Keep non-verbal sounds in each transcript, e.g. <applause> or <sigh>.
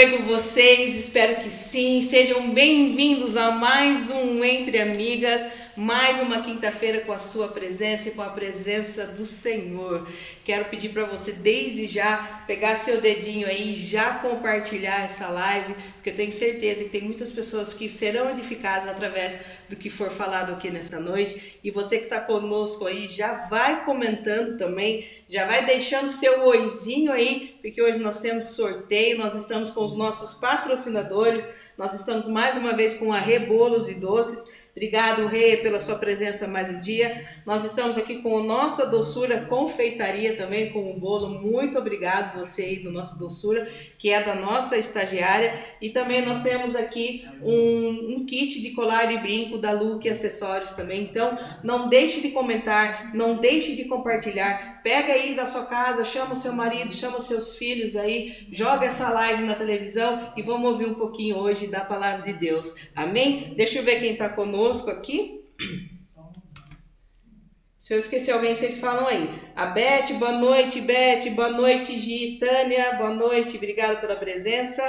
bem com vocês? Espero que sim. Sejam bem-vindos a mais um Entre Amigas, mais uma quinta-feira com a sua presença e com a presença do Senhor. Quero pedir para você desde já pegar seu dedinho aí e já compartilhar essa live, porque eu tenho certeza que tem muitas pessoas que serão edificadas através do que for falado aqui nessa noite. E você que está conosco aí já vai comentando também, já vai deixando seu oizinho aí, porque hoje nós temos sorteio, nós estamos com os nossos patrocinadores, nós estamos mais uma vez com a Rebolos e Doces. Obrigado, Rê, pela sua presença mais um dia. Nós estamos aqui com a nossa doçura confeitaria também, com um bolo. Muito obrigado você aí do nosso doçura, que é da nossa estagiária. E também nós temos aqui um, um kit de colar e brinco da Luke Acessórios também. Então, não deixe de comentar, não deixe de compartilhar. Pega aí da sua casa, chama o seu marido, chama os seus filhos aí, joga essa live na televisão e vamos ouvir um pouquinho hoje da palavra de Deus. Amém? Deixa eu ver quem está conosco aqui. Se eu esquecer alguém, vocês falam aí. A Beth, boa noite, Beth. Boa noite, Gi. Tânia, boa noite. Obrigado pela presença.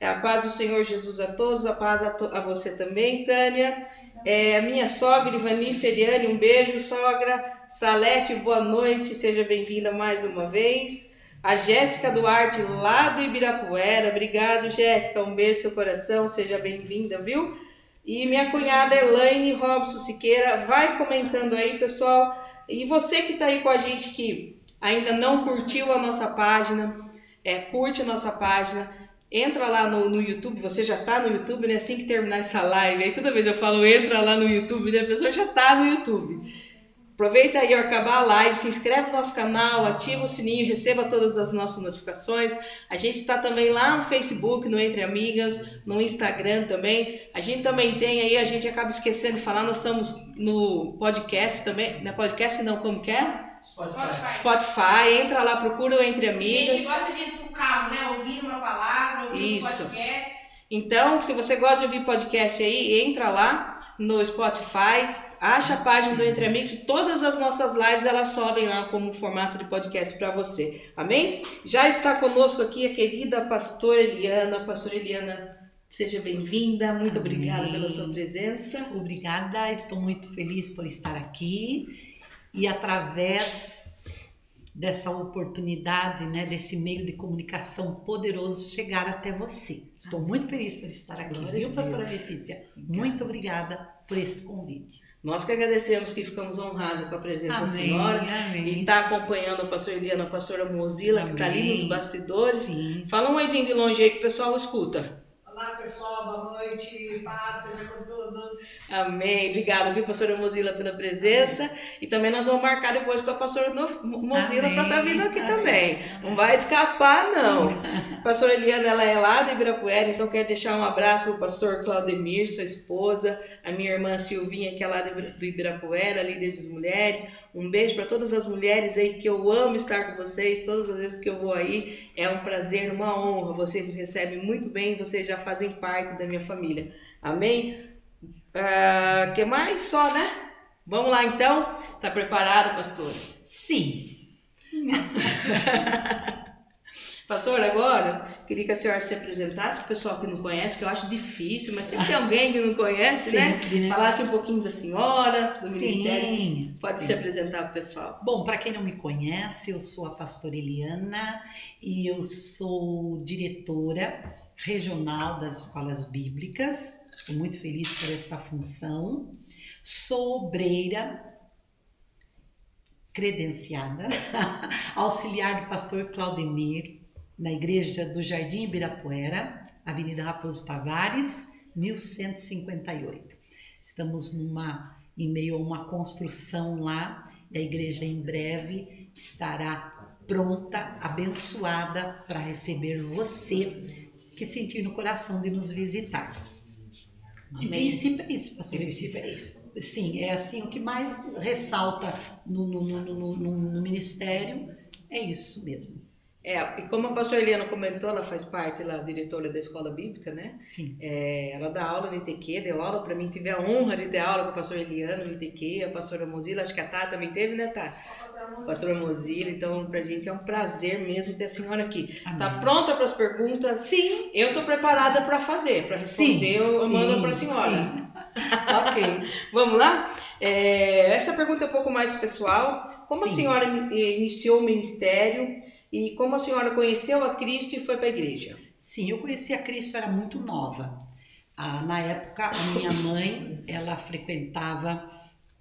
É a paz do Senhor Jesus a todos, a paz a, to a você também, Tânia. É, a minha sogra, Ivani Feriani, um beijo, sogra. Salete, boa noite, seja bem-vinda mais uma vez. A Jéssica Duarte, lá do Ibirapuera, obrigado, Jéssica, um beijo no seu coração, seja bem-vinda, viu? E minha cunhada Elaine Robson Siqueira vai comentando aí, pessoal. E você que está aí com a gente que ainda não curtiu a nossa página, é, curte a nossa página, entra lá no, no YouTube, você já está no YouTube, né? Assim que terminar essa live, aí toda vez eu falo entra lá no YouTube, né? A pessoa já está no YouTube. Aproveita aí ao acabar a live, se inscreve no nosso canal, ativa o sininho, receba todas as nossas notificações. A gente está também lá no Facebook, no Entre Amigas, no Instagram também. A gente também tem aí, a gente acaba esquecendo de falar, nós estamos no podcast também. Na é podcast não, como que é? Spotify. Spotify. Entra lá, procura o Entre Amigas. A gente gosta de ir pro carro, né? Ouvir uma palavra, ouvir Isso. um podcast. Então, se você gosta de ouvir podcast aí, entra lá no Spotify acha a página do Entre Amigos todas as nossas lives elas sobem lá como formato de podcast para você. Amém? Já está conosco aqui a querida pastora Eliana. Pastora Eliana, seja bem-vinda. Muito Amém. obrigada pela sua presença. Obrigada, estou muito feliz por estar aqui e através dessa oportunidade, né, desse meio de comunicação poderoso chegar até você. Estou muito feliz por estar aqui, Glória viu, pastora Letícia? Muito obrigada por esse convite. Nós que agradecemos que ficamos honrados com a presença amém, da senhora amém. e está acompanhando a pastora Eliana, a pastora Mozilla, amém. que está ali nos bastidores. Sim. Fala um oizinho de longe aí que o pessoal escuta. Pessoal, boa noite, paz seja com todos. Amém. Obrigada, viu, pastora Mozilla, pela presença. Amém. E também nós vamos marcar depois com a pastora Mozilla para estar tá vindo aqui Amém. também. Não vai escapar, não. a pastora Eliana, ela é lá de Ibirapuera, então quero deixar um abraço para o pastor Claudemir, sua esposa, a minha irmã Silvinha, que é lá do Ibirapuera, líder das mulheres. Um beijo para todas as mulheres aí que eu amo estar com vocês. Todas as vezes que eu vou aí é um prazer, uma honra. Vocês me recebem muito bem, vocês já fazem parte da minha família. Amém? Uh, que mais? Só, né? Vamos lá então? Tá preparado, pastor? Sim. <laughs> Pastor, agora queria que a senhora se apresentasse para o pessoal que não conhece, que eu acho difícil, mas sempre tem alguém que não conhece, né? sempre, né? né? Falasse um pouquinho da senhora, do Sim. ministério. Pode Sim. se apresentar para o pessoal. Bom, para quem não me conhece, eu sou a pastora Eliana e eu sou diretora regional das escolas bíblicas. Sou muito feliz por esta função. Sou obreira credenciada, <laughs> auxiliar do pastor Claudemir, na igreja do Jardim Ibirapuera, Avenida Raposo Tavares, 1158. Estamos numa em meio a uma construção lá e a igreja em breve estará pronta, abençoada para receber você que sentir no coração de nos visitar. De princípio é isso, pastor. De princípio é isso. Sim, é assim o que mais ressalta no, no, no, no, no ministério é isso mesmo É, e como a pastora Eliana comentou, ela faz parte lá, diretora da escola bíblica, né? Sim. É, ela dá aula no ITQ, deu aula para mim, tive a honra de dar aula com a pastora Eliana no ITQ, a pastora Mozilla, acho que a Tá também teve, né, Tá? Pastora Mozilla, então pra gente é um prazer mesmo ter a senhora aqui. Amém. Tá pronta para as perguntas? Sim. Eu tô preparada para fazer, para responder, eu sim, mando para a senhora. sim. <laughs> ok, vamos lá? É, essa pergunta é um pouco mais pessoal. Como a Sim. senhora eh, iniciou o ministério e como a senhora conheceu a Cristo e foi para a igreja? Sim, eu conheci a Cristo, era muito nova. Ah, na época, a minha mãe, ela frequentava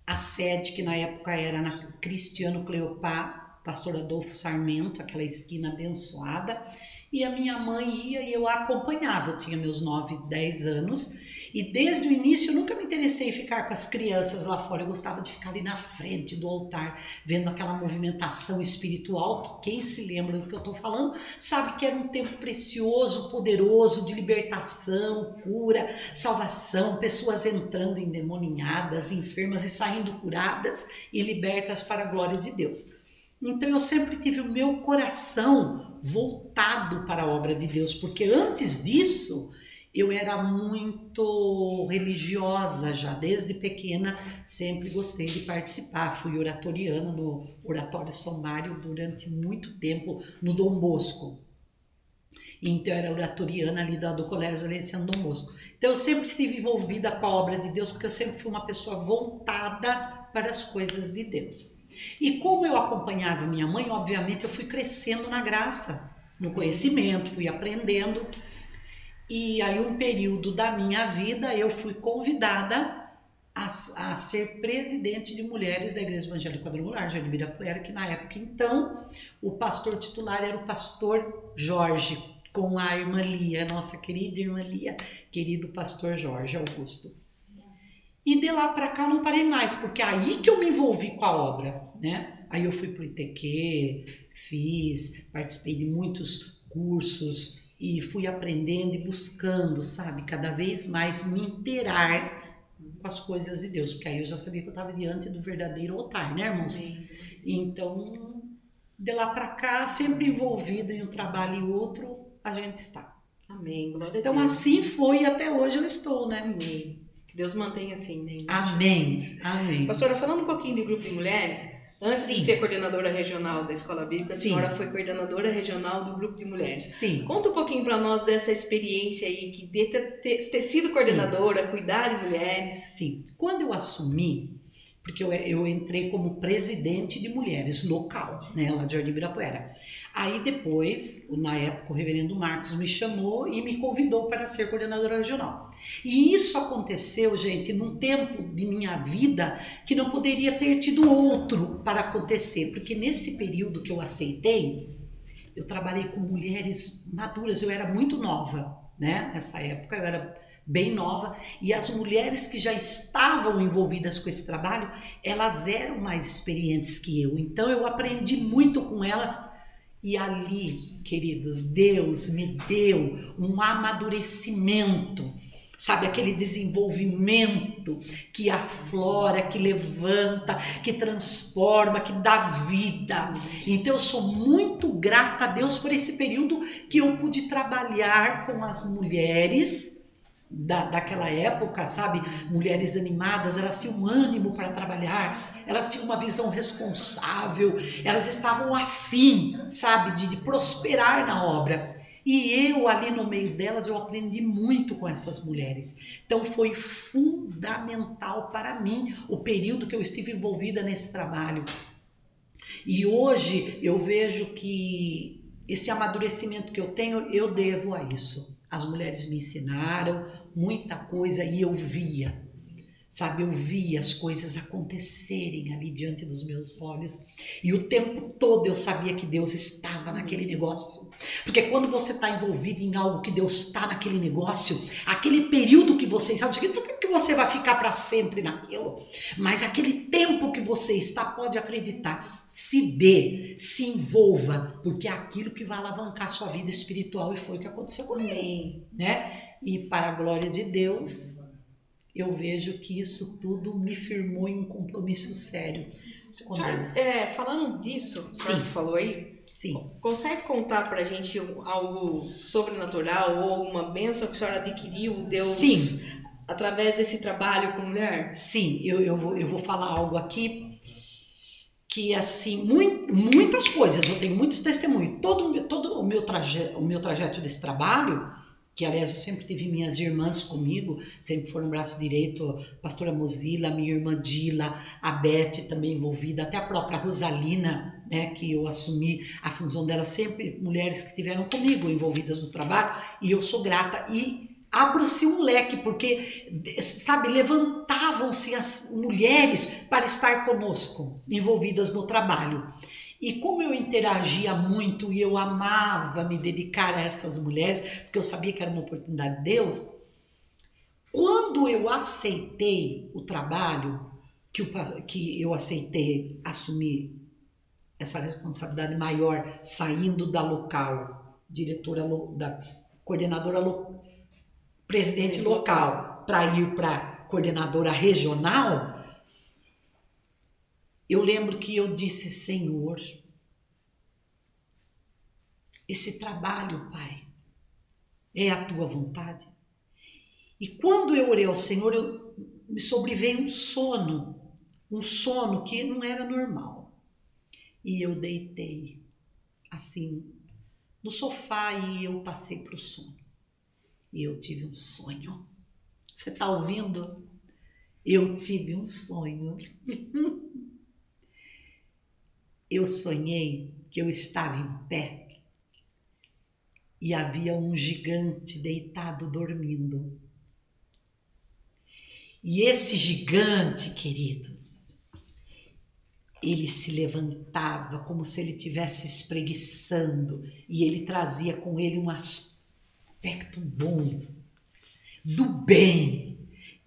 a sede que na época era na Cristiano Cleopá, pastor Adolfo Sarmento, aquela esquina abençoada. E a minha mãe ia e eu a acompanhava. Eu tinha meus 9, 10 anos. E desde o início eu nunca me interessei em ficar com as crianças lá fora. Eu gostava de ficar ali na frente do altar, vendo aquela movimentação espiritual, que quem se lembra do que eu estou falando, sabe que era um tempo precioso, poderoso, de libertação, cura, salvação, pessoas entrando endemoninhadas, enfermas e saindo curadas e libertas para a glória de Deus. Então eu sempre tive o meu coração voltado para a obra de Deus, porque antes disso eu era muito religiosa já, desde pequena, sempre gostei de participar. Fui oratoriana no Oratório São Mário durante muito tempo, no Dom Bosco. Então, era oratoriana ali do, Colégio Salesiano Dom Bosco. Então, eu sempre estive envolvida com a obra de Deus, porque eu sempre fui uma pessoa voltada para as coisas de Deus. E como eu acompanhava minha mãe, obviamente, eu fui crescendo na graça, no conhecimento, fui aprendendo. E aí, um período da minha vida, eu fui convidada a, a ser presidente de mulheres da Igreja Evangélica Quadrangular, de Ibirapuera, que na época, então, o pastor titular era o pastor Jorge, com a irmã Lia, nossa querida irmã Lia, querido pastor Jorge Augusto. E de lá para cá não parei mais, porque aí que eu me envolvi com a obra, né? Aí eu fui pro ITQ, fiz, participei de muitos cursos e fui aprendendo e buscando, sabe, cada vez mais me inteirar com as coisas de Deus, porque aí eu já sabia que eu estava diante do verdadeiro altar, né, irmãos? Então, de lá para cá, sempre envolvida em um trabalho e outro, a gente está. Amém, glória a Então, Deus. assim foi e até hoje eu estou, né? Amém. Que Deus mantenha assim, né? Amém. Amém. Pastora, falando um pouquinho de grupo de mulheres, antes de Sim. ser coordenadora regional da Escola Bíblica, a Sim. senhora foi coordenadora regional do grupo de mulheres. Sim. Conta um pouquinho para nós dessa experiência aí, que de ter, ter, sido Sim. coordenadora, cuidar de mulheres. Sim. Quando eu assumi, porque eu, eu entrei como presidente de mulheres local, né, lá de Jardim Ibirapuera. Aí depois, na época, o reverendo Marcos me chamou e me convidou para ser coordenadora regional. E isso aconteceu, gente, num tempo de minha vida que não poderia ter tido outro para acontecer, porque nesse período que eu aceitei, eu trabalhei com mulheres maduras, eu era muito nova, né? Nessa época eu era bem nova e as mulheres que já estavam envolvidas com esse trabalho, elas eram mais experientes que eu. Então eu aprendi muito com elas e ali, queridos, Deus me deu um amadurecimento. Sabe, aquele desenvolvimento que aflora, que levanta, que transforma, que dá vida. Então eu sou muito grata a Deus por esse período que eu pude trabalhar com as mulheres da, daquela época, sabe? Mulheres animadas, elas tinham ânimo para trabalhar, elas tinham uma visão responsável, elas estavam afim, sabe, de, de prosperar na obra. E eu ali no meio delas, eu aprendi muito com essas mulheres. Então foi fundamental para mim o período que eu estive envolvida nesse trabalho. E hoje eu vejo que esse amadurecimento que eu tenho, eu devo a isso. As mulheres me ensinaram muita coisa e eu via, sabe? Eu via as coisas acontecerem ali diante dos meus olhos e o tempo todo eu sabia que Deus estava naquele negócio. Porque quando você está envolvido em algo que Deus está naquele negócio, aquele período que você está, é que você vai ficar para sempre naquilo, mas aquele tempo que você está, pode acreditar, se dê, se envolva, porque é aquilo que vai alavancar a sua vida espiritual e foi o que aconteceu comigo, né? E para a glória de Deus, eu vejo que isso tudo me firmou em um compromisso sério com Senhora, Deus. é, falando disso, que Sim. falou aí, Sim. Consegue contar pra gente algo sobrenatural ou alguma bênção que a senhora adquiriu, Deus, Sim. através desse trabalho com mulher? Sim, eu, eu, vou, eu vou falar algo aqui que, assim, muito, muitas coisas, eu tenho muitos testemunhos. Todo, todo o, meu traje, o meu trajeto desse trabalho, que aliás eu sempre tive minhas irmãs comigo, sempre foram braço direito, a pastora Mozila, minha irmã Dila, a Beth também envolvida, até a própria Rosalina, né, que eu assumi a função dela, sempre mulheres que estiveram comigo envolvidas no trabalho, e eu sou grata. E abra-se um leque, porque, sabe, levantavam-se as mulheres para estar conosco, envolvidas no trabalho. E como eu interagia muito e eu amava me dedicar a essas mulheres, porque eu sabia que era uma oportunidade de Deus, quando eu aceitei o trabalho, que, o, que eu aceitei assumir essa responsabilidade maior, saindo da local, diretora da coordenadora local, presidente local, para ir para coordenadora regional, eu lembro que eu disse, Senhor, esse trabalho, Pai, é a tua vontade. E quando eu orei ao Senhor, eu, me sobreveio um sono, um sono que não era normal. E eu deitei assim no sofá e eu passei para o sono. E eu tive um sonho. Você está ouvindo? Eu tive um sonho. <laughs> eu sonhei que eu estava em pé e havia um gigante deitado dormindo. E esse gigante, queridos, ele se levantava como se ele estivesse espreguiçando e ele trazia com ele um aspecto bom, do bem.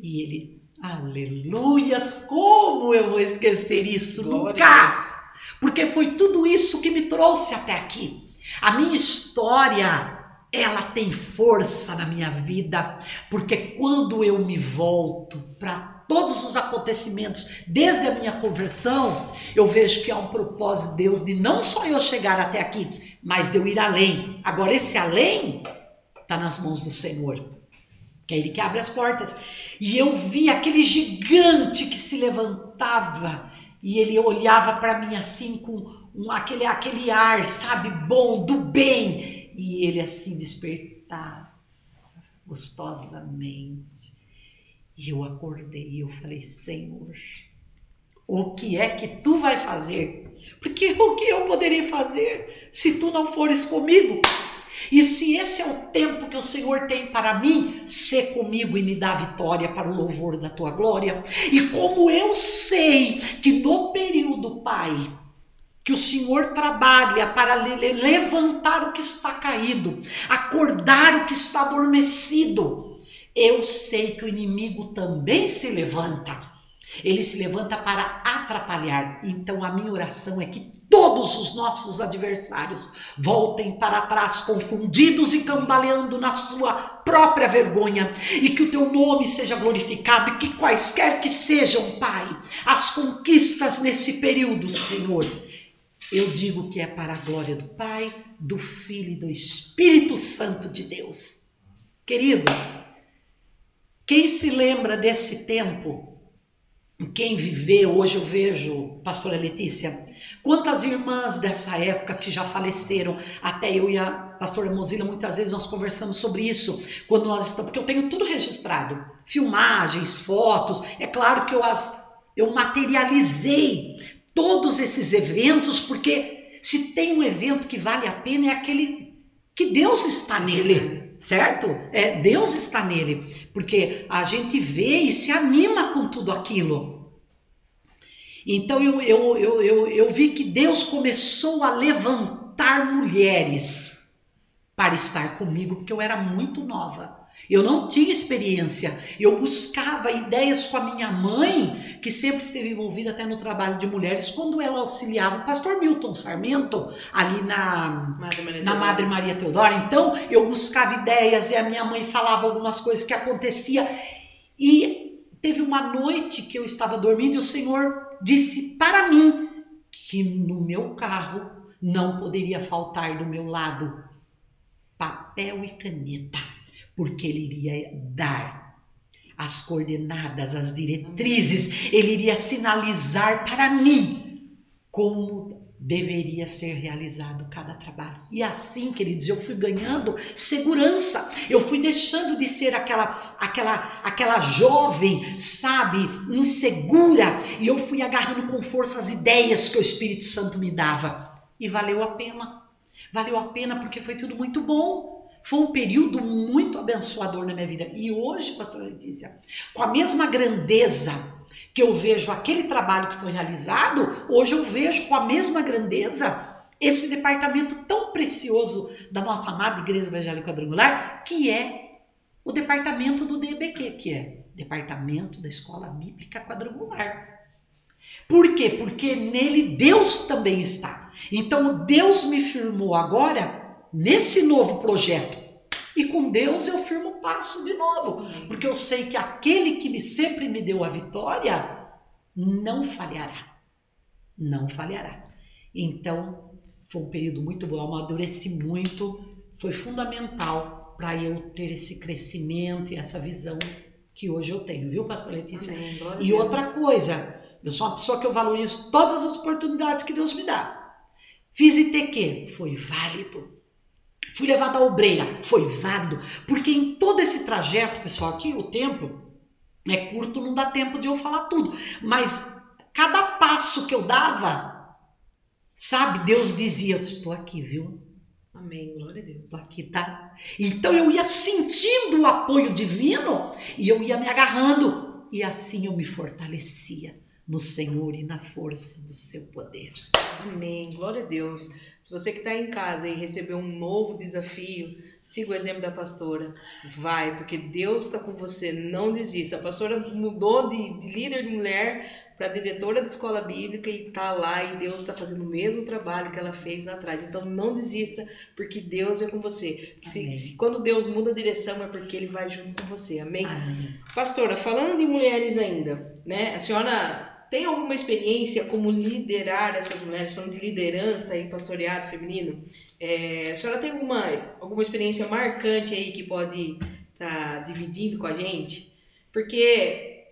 E ele, aleluias, como eu vou esquecer isso Glória nunca! Porque foi tudo isso que me trouxe até aqui. A minha história, ela tem força na minha vida, porque quando eu me volto para todos os acontecimentos, desde a minha conversão, eu vejo que há um propósito de Deus de não só eu chegar até aqui, mas de eu ir além. Agora, esse além está nas mãos do Senhor, que é Ele que abre as portas. E eu vi aquele gigante que se levantava e ele olhava para mim assim com um, aquele, aquele ar, sabe, bom, do bem. E ele assim despertava gostosamente. E eu acordei e eu falei, Senhor, o que é que tu vai fazer? Porque o que eu poderia fazer se tu não fores comigo? E se esse é o tempo que o Senhor tem para mim, ser comigo e me dar vitória para o louvor da tua glória. E como eu sei que no período, Pai, que o Senhor trabalha para levantar o que está caído, acordar o que está adormecido, eu sei que o inimigo também se levanta ele se levanta para atrapalhar. Então a minha oração é que todos os nossos adversários voltem para trás, confundidos e cambaleando na sua própria vergonha, e que o teu nome seja glorificado, e que quaisquer que sejam, Pai, as conquistas nesse período, Senhor, eu digo que é para a glória do Pai, do Filho e do Espírito Santo de Deus. Queridos, quem se lembra desse tempo quem viveu, hoje eu vejo, pastora Letícia, quantas irmãs dessa época que já faleceram, até eu e a pastora Mozilla, muitas vezes nós conversamos sobre isso, quando nós estamos, porque eu tenho tudo registrado, filmagens, fotos, é claro que eu as eu materializei todos esses eventos, porque se tem um evento que vale a pena é aquele que Deus está nele, certo? É, Deus está nele, porque a gente vê e se anima com tudo aquilo. Então eu, eu, eu, eu, eu vi que Deus começou a levantar mulheres para estar comigo, porque eu era muito nova. Eu não tinha experiência. Eu buscava ideias com a minha mãe, que sempre esteve envolvida até no trabalho de mulheres, quando ela auxiliava o pastor Milton Sarmento, ali na Madre na Madre Maria Teodora. Então, eu buscava ideias e a minha mãe falava algumas coisas que acontecia. E teve uma noite que eu estava dormindo e o Senhor disse para mim que no meu carro não poderia faltar do meu lado papel e caneta, porque ele iria dar as coordenadas, as diretrizes, ele iria sinalizar para mim como deveria ser realizado cada trabalho. E assim, queridos, eu fui ganhando segurança. Eu fui deixando de ser aquela aquela aquela jovem, sabe, insegura, e eu fui agarrando com força as ideias que o Espírito Santo me dava. E valeu a pena. Valeu a pena porque foi tudo muito bom. Foi um período muito abençoador na minha vida. E hoje, pastora Letícia, com a mesma grandeza que eu vejo aquele trabalho que foi realizado, hoje eu vejo com a mesma grandeza esse departamento tão precioso da nossa amada Igreja Evangélica Quadrangular, que é o departamento do DBQ, que é Departamento da Escola Bíblica Quadrangular. Por quê? Porque nele Deus também está. Então Deus me firmou agora nesse novo projeto. E com Deus eu firmo o passo de novo, porque eu sei que aquele que me, sempre me deu a vitória não falhará. Não falhará. Então, foi um período muito bom, eu amadureci muito, foi fundamental para eu ter esse crescimento e essa visão que hoje eu tenho, viu, pastor Letícia? Amém. E Deus. outra coisa, eu sou uma pessoa que eu valorizo todas as oportunidades que Deus me dá. Fiz ITQ, foi válido. Fui levado à obreira, foi válido. Porque em todo esse trajeto, pessoal, aqui o tempo é curto, não dá tempo de eu falar tudo. Mas cada passo que eu dava, sabe, Deus dizia: estou aqui, viu? Amém. Glória a Deus. Estou aqui, tá? Então eu ia sentindo o apoio divino e eu ia me agarrando. E assim eu me fortalecia no Senhor e na força do seu poder. Amém. Glória a Deus. Se você que está em casa e recebeu um novo desafio, siga o exemplo da pastora. Vai, porque Deus está com você. Não desista. A pastora mudou de, de líder de mulher para diretora da escola bíblica e está lá e Deus está fazendo o mesmo trabalho que ela fez lá atrás. Então não desista, porque Deus é com você. Se, se- quando Deus muda a direção é porque Ele vai junto com você. Amém? Amém. Pastora, falando de mulheres ainda, né? A senhora tem alguma experiência como liderar essas mulheres, falando de liderança e pastoreado feminino? É, a senhora tem alguma, alguma experiência marcante aí que pode estar dividindo com a gente? Porque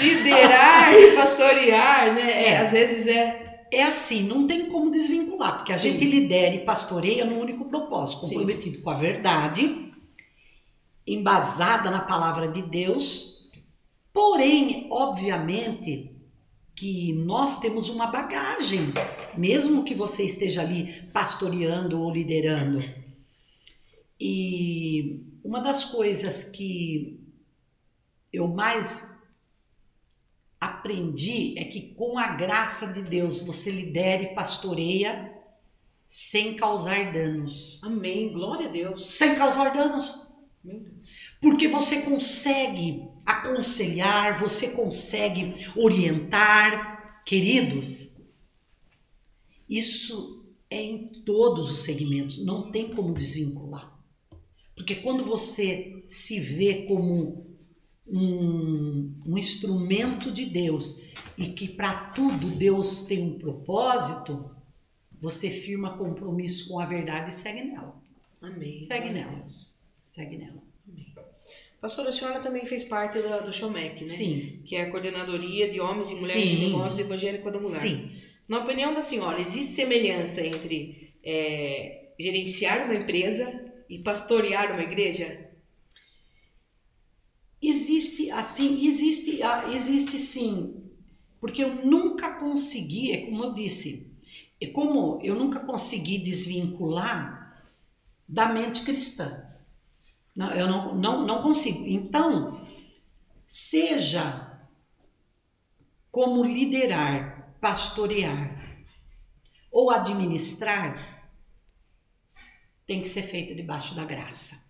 liderar <laughs> e pastorear, né? é, É. às vezes é. É assim, não tem como desvincular, porque a Sim. gente lidera e pastoreia no único propósito, Sim. comprometido com a verdade, embasada na palavra de Deus. Porém, obviamente, que nós temos uma bagagem, mesmo que você esteja ali pastoreando ou liderando. E uma das coisas que eu mais aprendi é que com a graça de Deus você lidera e pastoreia sem causar danos. Amém, glória a Deus. Sem causar danos. Porque você consegue aconselhar, você consegue orientar, queridos. Isso é em todos os segmentos, não tem como desvincular. Porque quando você se vê como um, um instrumento de Deus e que para tudo Deus tem um propósito, você firma compromisso com a verdade e segue nela. Amém. Segue nela. Segue nela. Pastora, a senhora também fez parte da, do Showmec, né? Sim. que é a coordenadoria de homens e mulheres Sim. em negócios evangélicos quadrangular. Sim. Na opinião da senhora, existe semelhança entre é, gerenciar uma empresa e pastorear uma igreja? Existe assim, existe, ah, existe sim, porque eu nunca consegui, é como eu disse, é como eu nunca consegui desvincular da mente cristã. Não, eu não, não, não consigo. Então, seja como liderar, pastorear ou administrar, tem que ser feita debaixo da graça.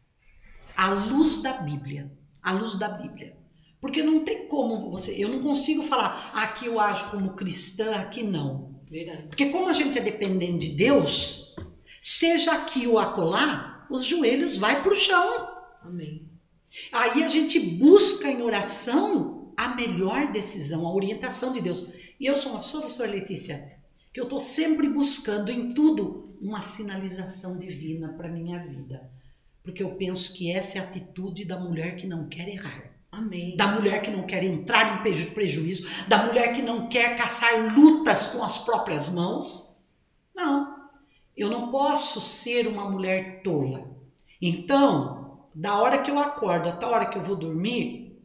À luz da Bíblia. À luz da Bíblia. Porque não tem como você. Eu não consigo falar, aqui eu ajo como cristã, aqui não. Verdade. Porque como a gente é dependente de Deus, seja aqui ou acolá, os joelhos vai para o chão. Amém. Aí a gente busca em oração a melhor decisão, a orientação de Deus. E eu sou uma pessoa, pastora Letícia, que eu estou sempre buscando em tudo uma sinalização divina para minha vida. Porque eu penso que essa é a atitude da mulher que não quer errar. Amém. Da mulher que não quer entrar em preju- prejuízo, da mulher que não quer caçar lutas com as próprias mãos. Não, eu não posso ser uma mulher tola. Então, da hora que eu acordo até a hora que eu vou dormir,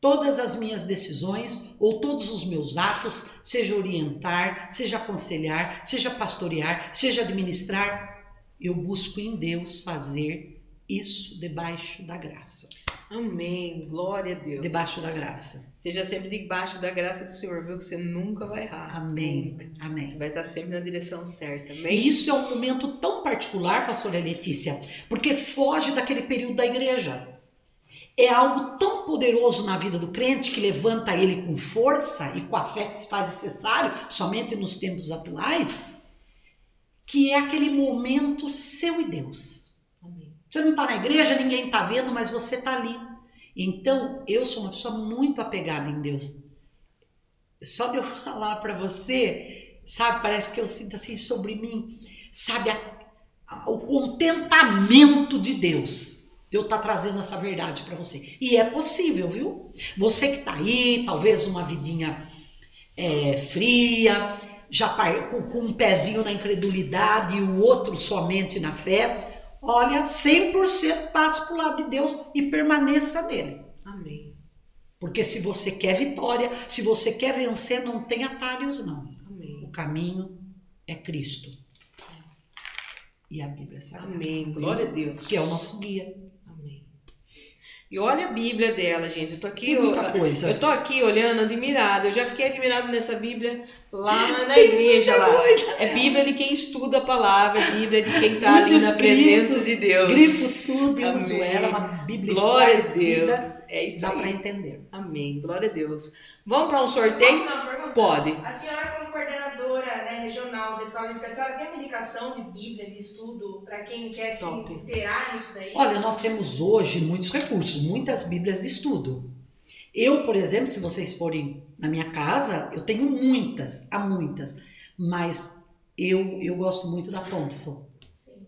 todas as minhas decisões ou todos os meus atos, seja orientar, seja aconselhar, seja pastorear, seja administrar, eu busco em Deus fazer isso debaixo da graça. Amém. Glória a Deus. Debaixo da graça. Seja sempre debaixo da graça do Senhor, viu? Que você nunca vai errar. Amém. Você Amém. vai estar sempre na direção certa. Amém? E isso é um momento tão particular, pastora Letícia, porque foge daquele período da igreja. É algo tão poderoso na vida do crente que levanta ele com força e com a fé que se faz necessário, somente nos tempos atuais, que é aquele momento seu e Deus. Amém. Você não está na igreja, ninguém está vendo, mas você está ali. Então, eu sou uma pessoa muito apegada em Deus. Só de eu <laughs> falar para você, sabe, parece que eu sinto assim sobre mim, sabe, a- a- o contentamento de Deus. de Eu estar trazendo essa verdade para você. E é possível, viu? Você que está aí, talvez uma vidinha é, fria, já com, com um pezinho na incredulidade e o outro somente na fé, olha, 100% passe para o lado de Deus e permaneça nele. Amém. Porque se você quer vitória, se você quer vencer, não tem atalhos, não. Amém. O caminho é Cristo. E a Bíblia é Sagrada. Amém. Glória a Deus. Que é o nosso guia. E olha a Bíblia dela, gente. Eu tô aqui, Tem muita eu, coisa. eu tô aqui olhando, admirada. Eu já fiquei admirada nessa Bíblia lá na igreja lá. É Bíblia de quem estuda a palavra, é Bíblia de quem tá ali na presença de Deus. Grifo tudo e uso ela, uma Bíblia Glória a. Deus. É isso Dá para aí. entender. Amém. Glória a Deus. Vamos para um sorteio? Posso pergunta? Pode. A senhora, né, regional da Escola Bíblica, a senhora tem uma indicação de Bíblia, de estudo, para quem quer se Top. inteirar nisso daí? Olha, nós temos hoje muitos recursos, muitas Bíblias de estudo. Eu, por exemplo, se vocês forem na minha casa, eu tenho muitas, há muitas, mas eu, eu gosto muito da Thompson. Sim.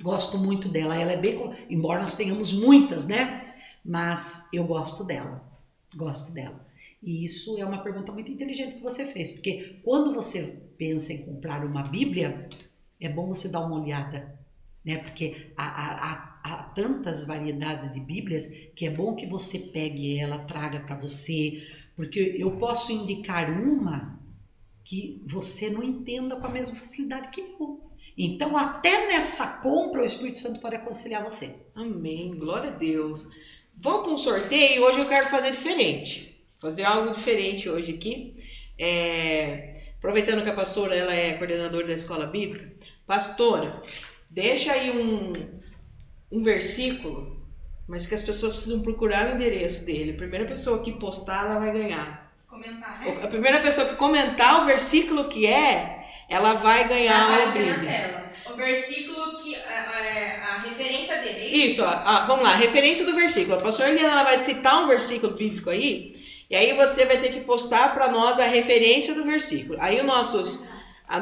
Gosto muito dela. Ela é bem. Embora nós tenhamos muitas, né? Mas eu gosto dela. Gosto dela. E isso é uma pergunta muito inteligente que você fez, porque quando você pensa em comprar uma Bíblia, é bom você dar uma olhada, né? Porque há, há- há- tantas variedades de Bíblias que é bom que você pegue ela, traga para você, porque eu posso indicar uma que você não entenda com a mesma facilidade que eu. Então, até nessa compra, o Espírito Santo pode aconselhar você. Amém. Glória a Deus. Vamos para um sorteio. Hoje eu quero fazer diferente. Fazer algo diferente hoje aqui. É, aproveitando que a pastora ela é coordenadora da escola bíblica. Pastora, deixa aí um, um versículo, mas que as pessoas precisam procurar o endereço dele. A primeira pessoa que postar, ela vai ganhar. Comentar, né? A primeira pessoa que comentar o versículo que é, ela vai ganhar aparecer na brinde. O versículo que. A, a- a referência dele. é Isso, ó, ó, vamos lá, referência do versículo. A pastora Eliana ela vai citar um versículo bíblico aí, e aí você vai ter que postar para nós a referência do versículo. Aí os nossos.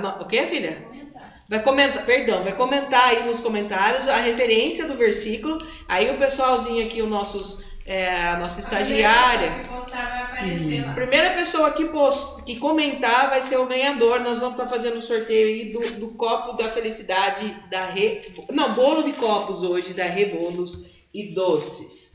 no- o que, filha? Comentar. Vai comentar, perdão, vai comentar aí nos comentários a referência do versículo. Aí o pessoalzinho aqui, os nossos, é, a nossa estagiária. A primeira pessoa que postar vai aparecer A lá. primeira pessoa que, post, que comentar vai ser o ganhador. Nós vamos estar fazendo o sorteio aí do, do copo da felicidade da Re... Não, bolo de copos hoje da Rebolos e Doces.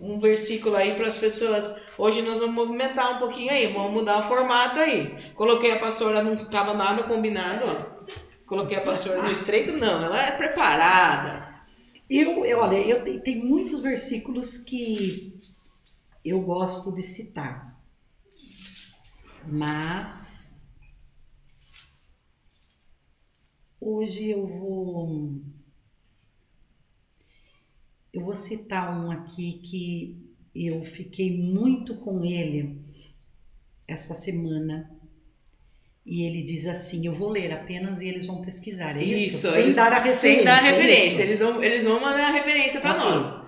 Um versículo aí para as pessoas. Hoje nós vamos movimentar um pouquinho aí, vamos mudar o formato aí. Coloquei a pastora, não estava nada combinado, ó. Coloquei a pastora no estreito, não, ela é preparada. Eu, eu olha, eu tem muitos versículos que eu gosto de citar. Mas hoje eu vou eu vou citar um aqui que eu fiquei muito com ele essa semana. E ele diz assim, eu vou ler apenas e eles vão pesquisar. É isso? sem eles- dar a referência. Sem dar a é referência. isso? Eles, vão, eles vão mandar a referência para nós.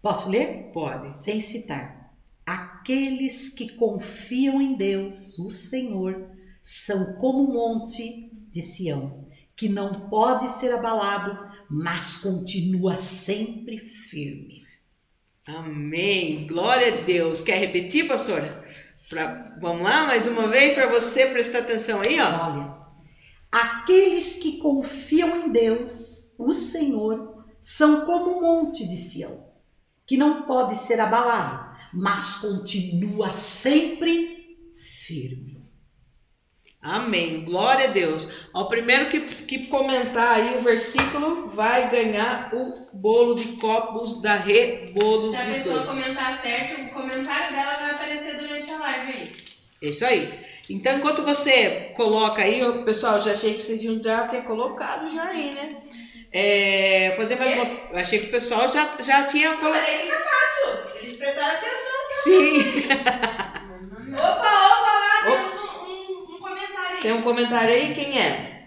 Posso ler? Pode. Sem citar. Aqueles que confiam em Deus, o Senhor, são como o monte de Sião, que não pode ser abalado, mas continua sempre firme. Amém. Glória a Deus. Quer repetir, pastora? Pra, vamos lá, mais uma vez, para você prestar atenção aí, ó. Olha, aqueles que confiam em Deus, o Senhor, são como o monte de Sião, que não pode ser abalado, mas continua sempre firme. Amém. Glória a Deus. O primeiro que, que comentar aí o versículo vai ganhar o bolo de copos da Rebolos Se a pessoa Doces. comentar certo, o comentário dela vai aparecer durante a live aí. Isso aí. Então, enquanto você coloca aí, ô, pessoal, já achei que vocês iam já ter colocado já aí, né? É, fazer mais uma. eu Achei que o pessoal já, já tinha colocado. mas aí fica fácil. Eles prestaram atenção. Sim. <laughs> Opa, Opa. temos um, um, um comentário aí. Tem um comentário aí, quem é?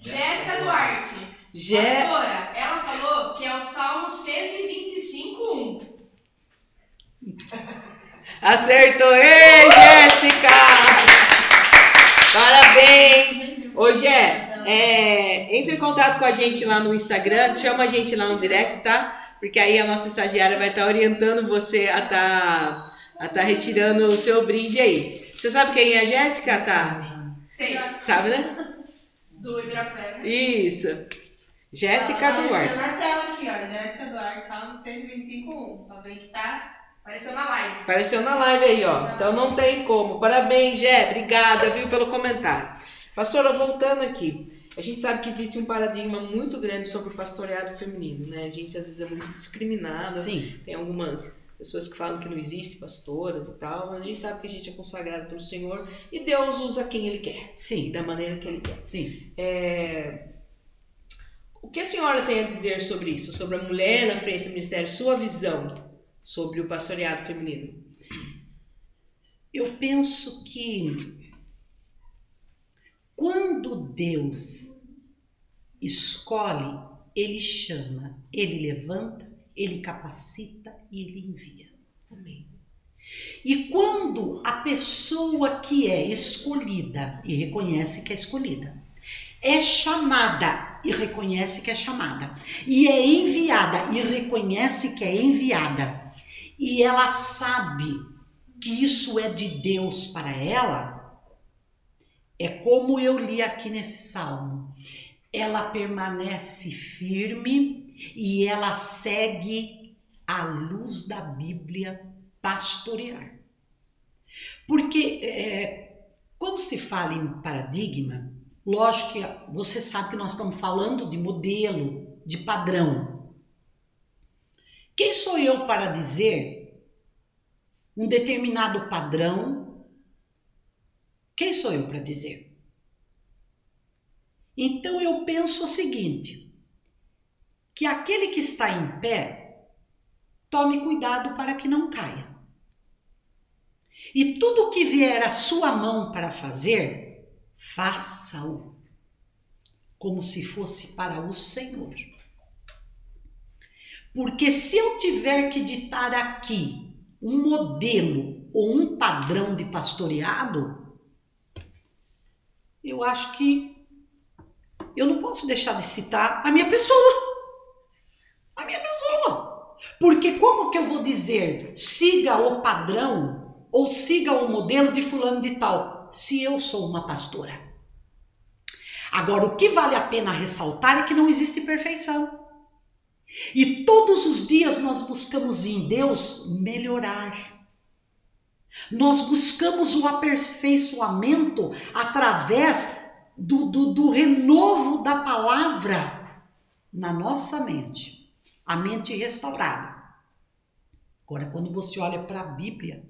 Jéssica Duarte. Jé. Pastora, ela falou que é o Salmo 125, 1. <laughs> Acertou! Ei, Jéssica! Parabéns! Ô, Jé, é, entre em contato com a gente lá no Instagram, chama a gente lá no direct, tá? Porque aí a nossa estagiária vai estar orientando você a estar a tá retirando o seu brinde aí. Você sabe quem é a Jéssica, tá? Sei. Sabe, né? Do Ibirapuera. Isso. Jéssica Apareceu Duarte. na tela aqui, ó. Jéssica Duarte, Salmo 125.1. Pra ver que tá. Apareceu na live. Apareceu na live aí, ó. Então não tem como. Parabéns, Jé. Obrigada, viu, pelo comentário. Pastora, voltando aqui. A gente sabe que existe um paradigma muito grande sobre o pastoreado feminino, né? A gente às vezes é muito discriminada. Sim, Tem algumas pessoas que falam que não existe pastoras e tal, mas a gente sabe que a gente é consagrado pelo Senhor e Deus usa quem Ele quer e sim, da maneira que Ele quer. sim. É, O que a senhora tem a dizer sobre isso? Sobre a mulher na frente do ministério? Sua visão sobre o pastoreado feminino? Eu penso que quando Deus escolhe, Ele chama, Ele levanta, Ele capacita e Ele envia. Amém. E quando a pessoa que é escolhida e reconhece que é escolhida, é chamada e reconhece que é chamada, e é enviada e reconhece que é enviada, e ela sabe que isso é de Deus para ela, é como eu li aqui nesse salmo. Ela permanece firme e ela segue a luz da Bíblia pastorear. Porque é, quando se fala em paradigma, lógico que você sabe que nós estamos falando de modelo, de padrão. Quem sou eu para dizer um determinado padrão? Quem sou eu para dizer? Então eu penso o seguinte: que aquele que está em pé tome cuidado para que não caia. E tudo que vier à sua mão para fazer, faça-o como se fosse para o Senhor. Porque se eu tiver que ditar aqui um modelo ou um padrão de pastoreado, eu acho que eu não posso deixar de citar a minha pessoa. A minha pessoa. Porque como que eu vou dizer siga o padrão ou siga o modelo de fulano de tal, se eu sou uma pastora? Agora, o que vale a pena ressaltar é que não existe perfeição. E todos os dias nós buscamos em Deus melhorar. Nós buscamos o aperfeiçoamento através do, do, do renovo da palavra na nossa mente, a mente restaurada. Agora, quando você olha para a Bíblia,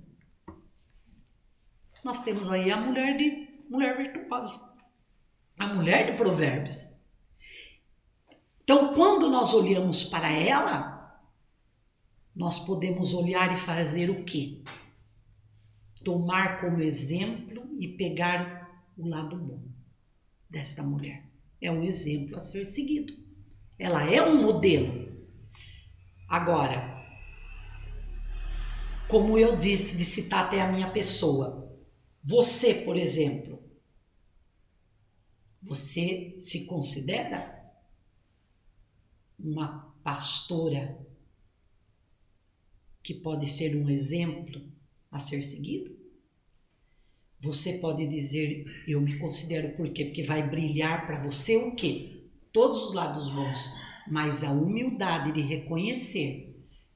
nós temos aí a mulher de mulher virtuosa, a mulher de Provérbios. Então, quando nós olhamos para ela, nós podemos olhar e fazer o quê? Tomar como exemplo e pegar o lado bom desta mulher. É um exemplo a ser seguido. Ela é um modelo. Agora, como eu disse, de citar até a minha pessoa, você, por exemplo, Você se considera uma pastora que pode ser um exemplo a ser seguido? Você pode dizer, eu me considero por quê? Porque vai brilhar para você o quê? Todos os lados bons, mas a humildade de reconhecer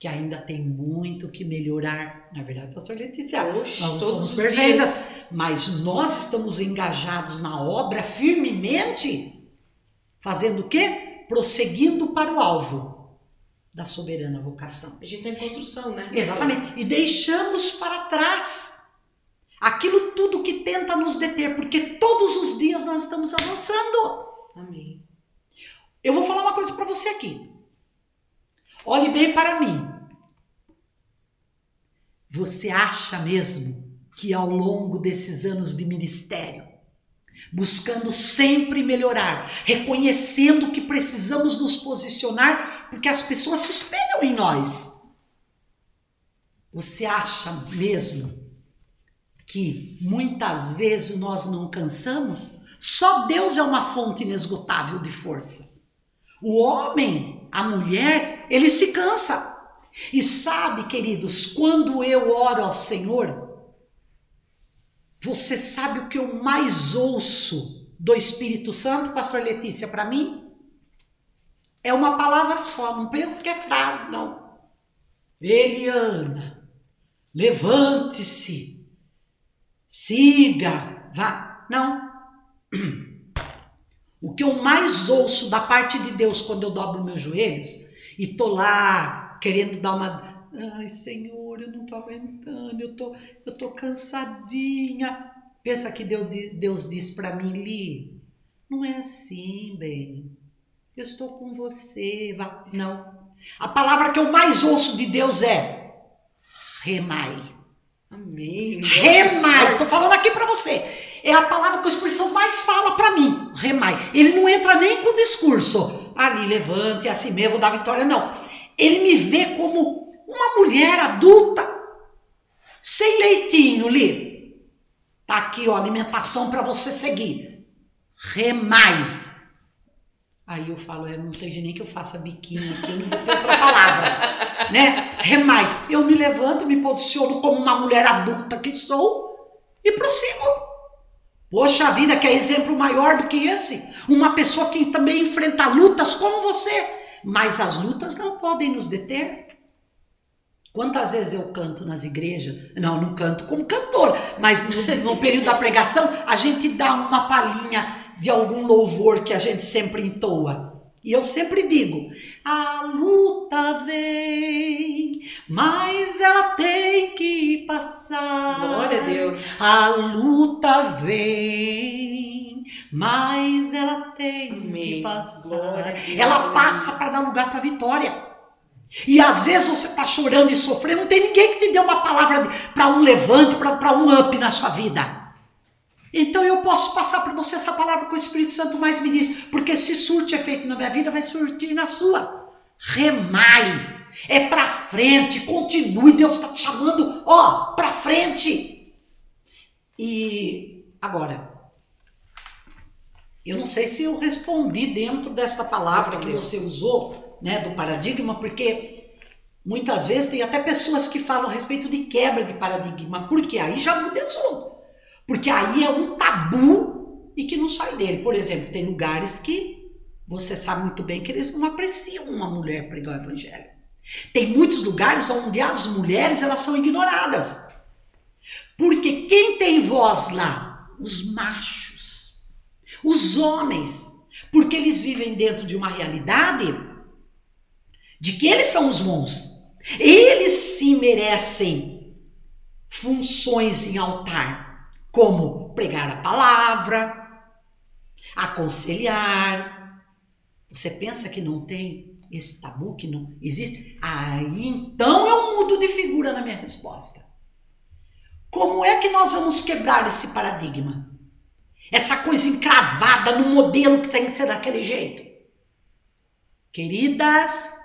que ainda tem muito que melhorar. Na verdade, pastor Letícia, Oxe, nós somos os perfeitas, mas nós estamos engajados na obra firmemente, fazendo o quê? Prosseguindo para o alvo da soberana vocação. A gente tá em construção, né? Exatamente. E deixamos para trás aquilo tudo que tenta nos deter, porque todos os dias nós estamos avançando. Amém. Eu vou falar uma coisa para você aqui. Olhe bem para mim. Você acha mesmo que ao longo desses anos de ministério, buscando sempre melhorar, reconhecendo que precisamos nos posicionar, porque as pessoas se espelham em nós. Você acha mesmo que muitas vezes nós não cansamos? Só Deus é uma fonte inesgotável de força. O homem, a mulher, ele se cansa. E sabe, queridos, quando eu oro ao Senhor, você sabe o que eu mais ouço do Espírito Santo, Pastor Letícia, para mim? É uma palavra só, não pensa que é frase, não. Eliana, levante-se, siga, vá. Não. O que eu mais ouço da parte de Deus quando eu dobro meus joelhos e tô lá querendo dar uma. Ai, Senhor, eu não tô aguentando, eu tô, eu tô cansadinha. Pensa que Deus diz, Deus diz para mim, Li, não é assim, bem. Eu estou com você. Vá. Não. A palavra que eu mais ouço de Deus é remai. Amém. Remai. Tô falando aqui para você. É a palavra que o Espírito Santo mais fala para mim. Remai. Ele não entra nem com discurso. Ali, levante, assim mesmo, vou dar vitória. Não. Ele me vê como uma mulher adulta, sem leitinho, Li. Tá aqui, ó, alimentação para você seguir. Remai. Aí eu falo, é, não jeito nem que eu faça biquinho aqui, eu não vou ter outra palavra. <laughs> né? Remai. Eu me levanto, me posiciono como uma mulher adulta que sou e prossigo. Poxa vida, que é exemplo maior do que esse. Uma pessoa que também enfrenta lutas como você. Mas as lutas não podem nos deter. Quantas vezes eu canto nas igrejas? Não, não canto como cantor, mas no, no período da pregação a gente dá uma palhinha de algum louvor que a gente sempre entoa. E eu sempre digo: a luta vem, mas ela tem que passar. Glória a Deus. A luta vem, mas ela tem Amém. que passar. Ela passa para dar lugar para a vitória. E às vezes você está chorando e sofrendo, não tem ninguém que te dê uma palavra para um levante, para um up na sua vida. Então eu posso passar para você essa palavra que o Espírito Santo mais me diz, porque se surte efeito na minha vida, vai surtir na sua. Remai, é para frente, continue, Deus está te chamando, ó, para frente. E agora, eu não sei se eu respondi dentro desta palavra que você usou, né, do paradigma, porque muitas vezes tem até pessoas que falam a respeito de quebra de paradigma, porque aí já muda tudo. Porque aí é um tabu e que não sai dele. Por exemplo, tem lugares que você sabe muito bem que eles não apreciam uma mulher pregar o evangelho. Tem muitos lugares onde as mulheres elas são ignoradas. Porque quem tem voz lá? Os machos, os homens, porque eles vivem dentro de uma realidade de que eles são os bons. Eles sim merecem funções em altar como pregar a palavra, aconselhar. Você pensa que não tem esse tabu, que não existe? Aí então eu mudo de figura na minha resposta. Como é que nós vamos quebrar esse paradigma? Essa coisa encravada no modelo que tem que ser daquele jeito. Queridas,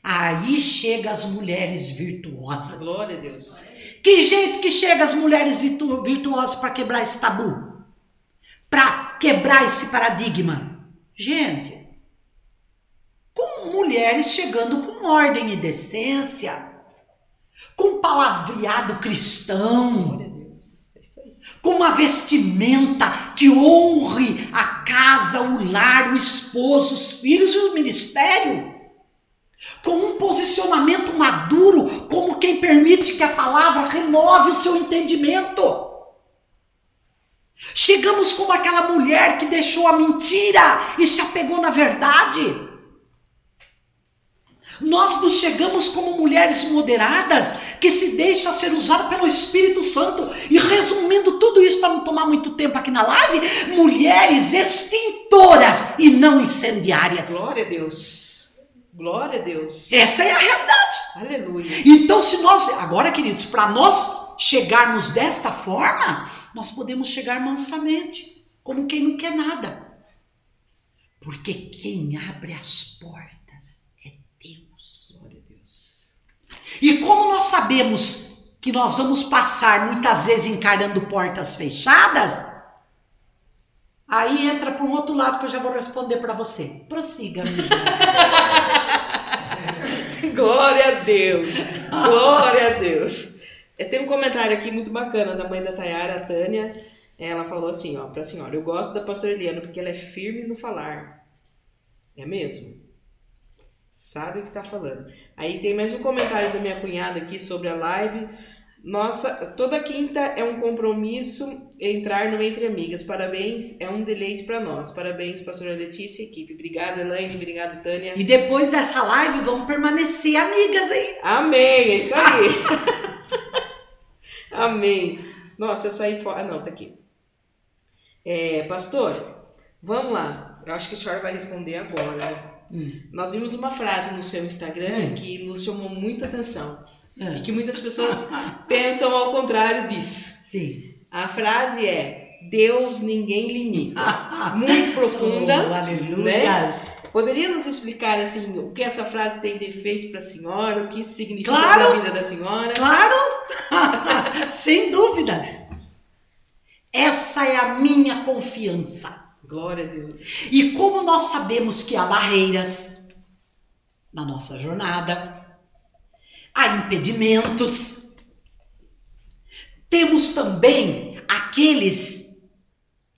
aí chega as mulheres virtuosas. Glória a Deus. Que jeito que chega as mulheres virtu- virtuosas para quebrar esse tabu? para quebrar esse paradigma? Gente, com mulheres chegando com ordem e decência, com palavreado cristão. É com uma vestimenta que honre a casa, o lar, o esposo, os filhos e o ministério. Com um posicionamento maduro, como quem permite que a palavra renove o seu entendimento. Chegamos como aquela mulher que deixou a mentira e se apegou na verdade. Nós nos chegamos como mulheres moderadas que se deixa ser usada pelo Espírito Santo. E resumindo tudo isso para não tomar muito tempo aqui na live, mulheres extintoras e não incendiárias. Glória a Deus. Glória a Deus. Essa é a realidade. Aleluia. Então, se nós, agora, queridos, para nós chegarmos desta forma, nós podemos chegar mansamente, como quem não quer nada. Porque quem abre as portas é Deus. Glória a Deus. E como nós sabemos que nós vamos passar muitas vezes encarando portas fechadas, aí entra para um outro lado que eu já vou responder para você. Prossiga, amiga. <laughs> Glória a Deus. Glória a Deus. Tem um comentário aqui muito bacana da mãe da Tayara, a Tânia. Ela falou assim, ó, pra senhora, eu gosto da pastora Eliana porque ela é firme no falar. É mesmo? Sabe o que tá falando. Aí tem mais um comentário da minha cunhada aqui sobre a live. Nossa, toda quinta é um compromisso entrar no Entre Amigas. Parabéns, é um deleite para nós. Parabéns, pastora Letícia e equipe. Obrigada, Elaine. Obrigado, Tânia. E depois dessa live, vamos permanecer amigas, hein? Amém, é isso aí. <laughs> Amém. Nossa, eu saí fora. Ah, não, tá aqui. É, pastor, vamos lá. Eu acho que a senhora vai responder agora. Hum. Nós vimos uma frase no seu Instagram Hum. que nos chamou muita atenção. Ah, E que muitas pessoas <laughs> pensam ao contrário disso. Sim. A frase é: Deus ninguém limita. <laughs> Muito profunda. Oh, aleluias. Poderia nos explicar assim o que essa frase tem de efeito para a senhora, o que isso significa Claro. para a vida da senhora? Claro! <laughs> Sem dúvida. Essa é a minha confiança. Glória a Deus. E como nós sabemos que há barreiras na nossa jornada, há impedimentos, temos também aqueles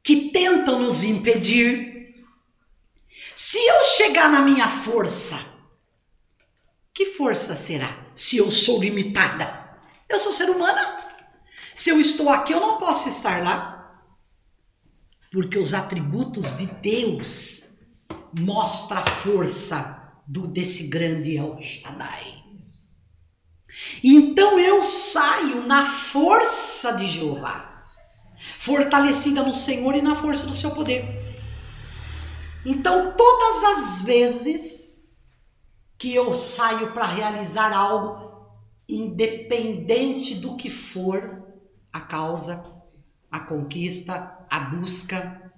que tentam nos impedir. Se eu chegar na minha força, que força será se eu sou limitada? Eu sou ser humana. Se eu estou aqui, eu não posso estar lá. Porque os atributos de Deus mostram a força do, desse grande El Shaddai. Então eu saio na força de Jeová, fortalecida no Senhor e na força do seu poder. Então, todas as vezes que eu saio para realizar algo, independente do que for a causa, a conquista, a busca,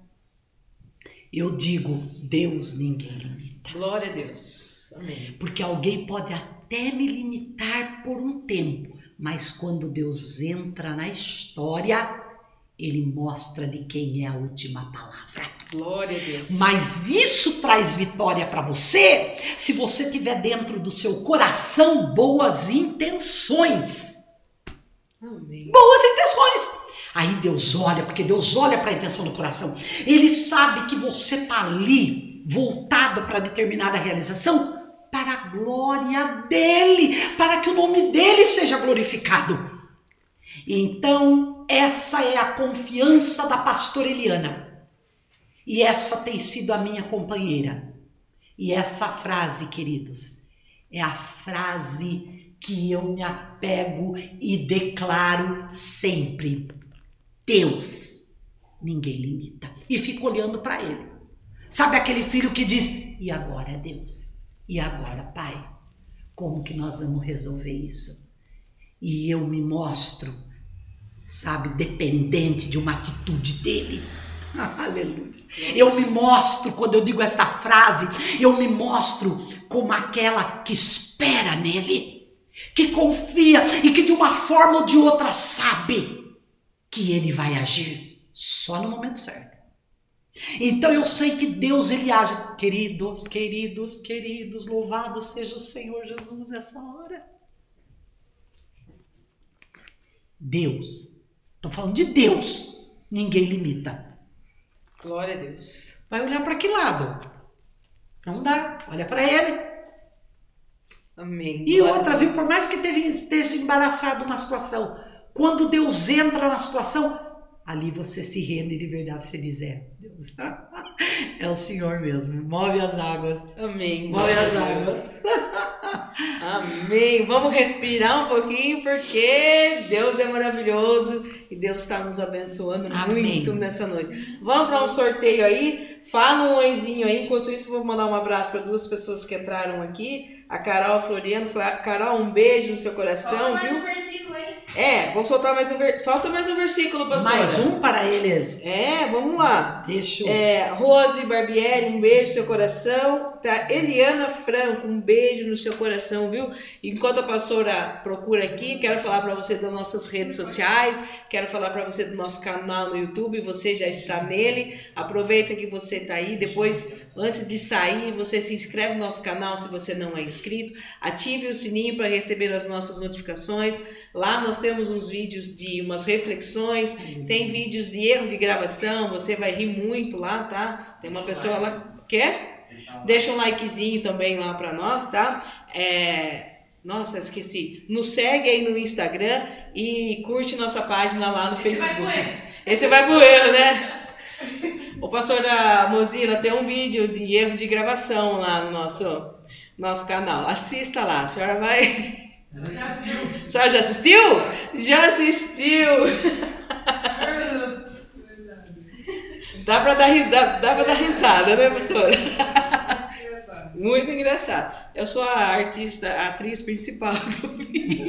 eu digo: Deus ninguém limita. Glória a Deus. Amém. Porque alguém pode até me limitar por um tempo, mas quando Deus entra na história, ele mostra de quem é a última palavra. Glória a Deus. Mas isso traz vitória para você se você tiver dentro do seu coração boas intenções. Amém. Boas intenções. Aí Deus olha, porque Deus olha para a intenção do coração. Ele sabe que você está ali voltado para determinada realização para a glória dele, para que o nome dele seja glorificado. Então, essa é a confiança da pastora Eliana. E essa tem sido a minha companheira. E essa frase, queridos, é a frase que eu me apego e declaro sempre. Deus, ninguém limita. E fico olhando para ele. Sabe aquele filho que diz: "E agora, Deus? E agora, Pai? Como que nós vamos resolver isso?" E eu me mostro, sabe, dependente de uma atitude dele. <laughs> Aleluia. Eu me mostro, quando eu digo esta frase, eu me mostro como aquela que espera nele, que confia e que de uma forma ou de outra sabe que ele vai agir só no momento certo. Então eu sei que Deus ele age. Queridos, queridos, queridos, louvado seja o Senhor Jesus nessa hora. Deus. Estou falando de Deus. Ninguém limita. Glória a Deus. Vai olhar para que lado? Não dá. Olha para ele. Amém. E Glória outra, viu? Por mais que esteja embaraçado uma situação, quando Deus entra na situação, ali você se rende de verdade. Você diz: É, Deus, <laughs> é o Senhor mesmo. Move as águas. Amém. Move as águas. <laughs> Amém. Vamos respirar um pouquinho porque Deus é maravilhoso e Deus está nos abençoando Amém. muito nessa noite. Vamos para um sorteio aí. Fala um oizinho aí. Enquanto isso, vou mandar um abraço para duas pessoas que entraram aqui. A Carol Floriano. Carol, um beijo no seu coração, Solta mais viu? um versículo aí. É, vou soltar mais um ver... Solta mais um versículo, pastora. Mais um para eles. É, vamos lá. Deixa eu. É, Rose Barbieri, um beijo no seu coração. Tá? Eliana Franco, um beijo no seu coração, viu? Enquanto a pastora procura aqui, quero falar para você das nossas redes sociais, quero falar para você do nosso canal no YouTube, você já está nele. Aproveita que você está aí, depois, antes de sair, você se inscreve no nosso canal se você não é inscrito, ative o sininho para receber as nossas notificações. Lá nós temos uns vídeos de umas reflexões, tem vídeos de erro de gravação, você vai rir muito lá, tá? Tem uma pessoa lá. Quer? Deixa um likezinho também lá pra nós, tá? É, Nossa, esqueci. Nos segue aí no Instagram e curte nossa página lá no Esse vai Facebook. erro. Esse vai erro, né? O pastora Mozilla tem um vídeo de erro de gravação lá no nosso, nosso canal. Assista lá, a senhora vai. A senhora já assistiu? Já assistiu! <laughs> Dá pra dar, ris- dá, dá pra dar risada, né, pastora? Muito engraçado. Eu sou a artista, a atriz principal do <laughs> vídeo.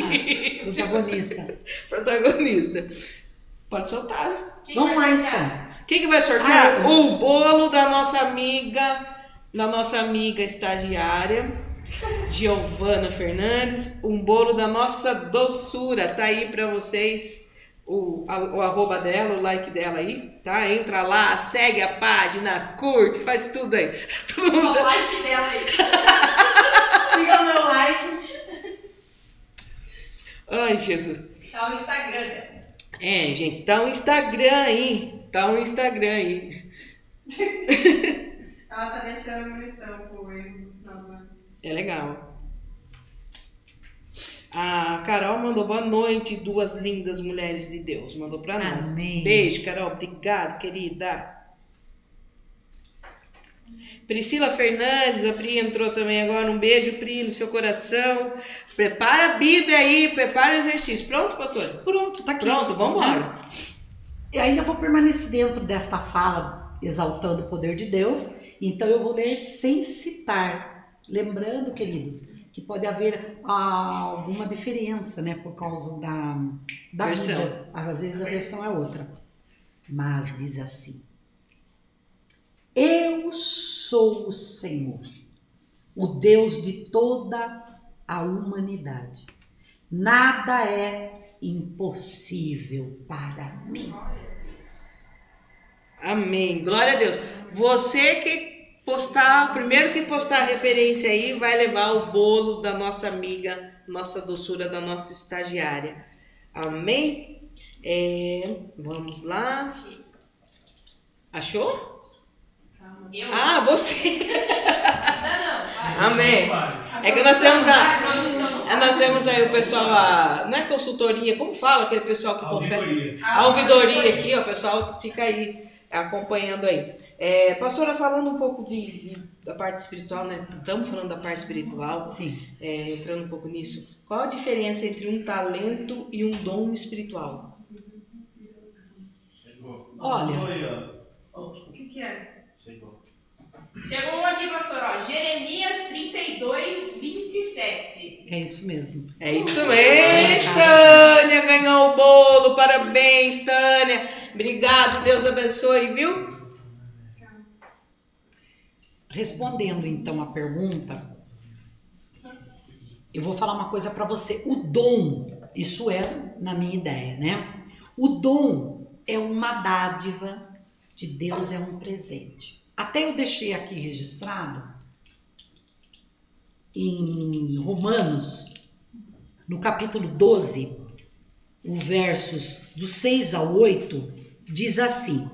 Protagonista. Protagonista. Pode soltar. Quem Vamos lá então. Quem que vai sortear? Ah, o bolo da nossa amiga, da nossa amiga estagiária, Giovana Fernandes. Um bolo da nossa doçura. Tá aí pra vocês o, a- o arroba dela, o like dela aí, tá? Entra lá, segue a página, curte, faz tudo aí. <laughs> Todo Qual mundo o like dela aí? <laughs> Siga o meu like. Ai, Jesus. Tá o Instagram dela. É, gente, tá o Instagram aí. Tá o Instagram aí. Ela tá deixando munição pro erro. Não. É legal. A Carol mandou boa noite, duas lindas mulheres de Deus. Mandou pra nós. Amém. Beijo, Carol. Obrigado, querida. Priscila Fernandes, a Pri entrou também agora. Um beijo, Pri, no seu coração. Prepara a Bíblia aí, prepara o exercício. Pronto, pastor? Pronto, tá aqui. Pronto, vamos embora. E ainda vou permanecer dentro desta fala, exaltando o poder de Deus. Então eu vou ler sem citar. Lembrando, queridos, que pode haver ah, alguma diferença, né? Por causa da, da Versão. Às vezes a versão é outra. Mas diz assim: Eu sou o Senhor, o Deus de toda a humanidade. Nada é impossível para mim. Amém. Glória a Deus. Você que postar, o primeiro que postar a referência aí vai levar o bolo da nossa amiga, nossa doçura da nossa estagiária. Amém? É, vamos lá. Achou? Eu? Ah, você. Não, não. Amém. É que nós temos a, é, nós temos aí o pessoal, a, não é consultoria, como fala aquele pessoal que confere? A ouvidoria aqui, ó, o pessoal fica aí acompanhando aí. É, pastora, falando um pouco de, de- da parte espiritual, né? Estamos falando da parte espiritual, Sim. é, entrando um pouco nisso. Qual a diferença entre um talento e um dom espiritual? Chegou. Olha. O que que é? Chegou. Chegou um aqui, pastor, ó. Jeremias 32, 27. É isso mesmo. É isso mesmo, Tânia ganhou o bolo, parabéns, Tânia. Obrigado, Deus abençoe, viu? Respondendo então a pergunta, eu vou falar uma coisa para você. O dom, isso é na minha ideia, né? O dom é uma dádiva de Deus é um presente. Até eu deixei aqui registrado em Romanos, no capítulo 12, o versos do 6 ao 8, diz assim: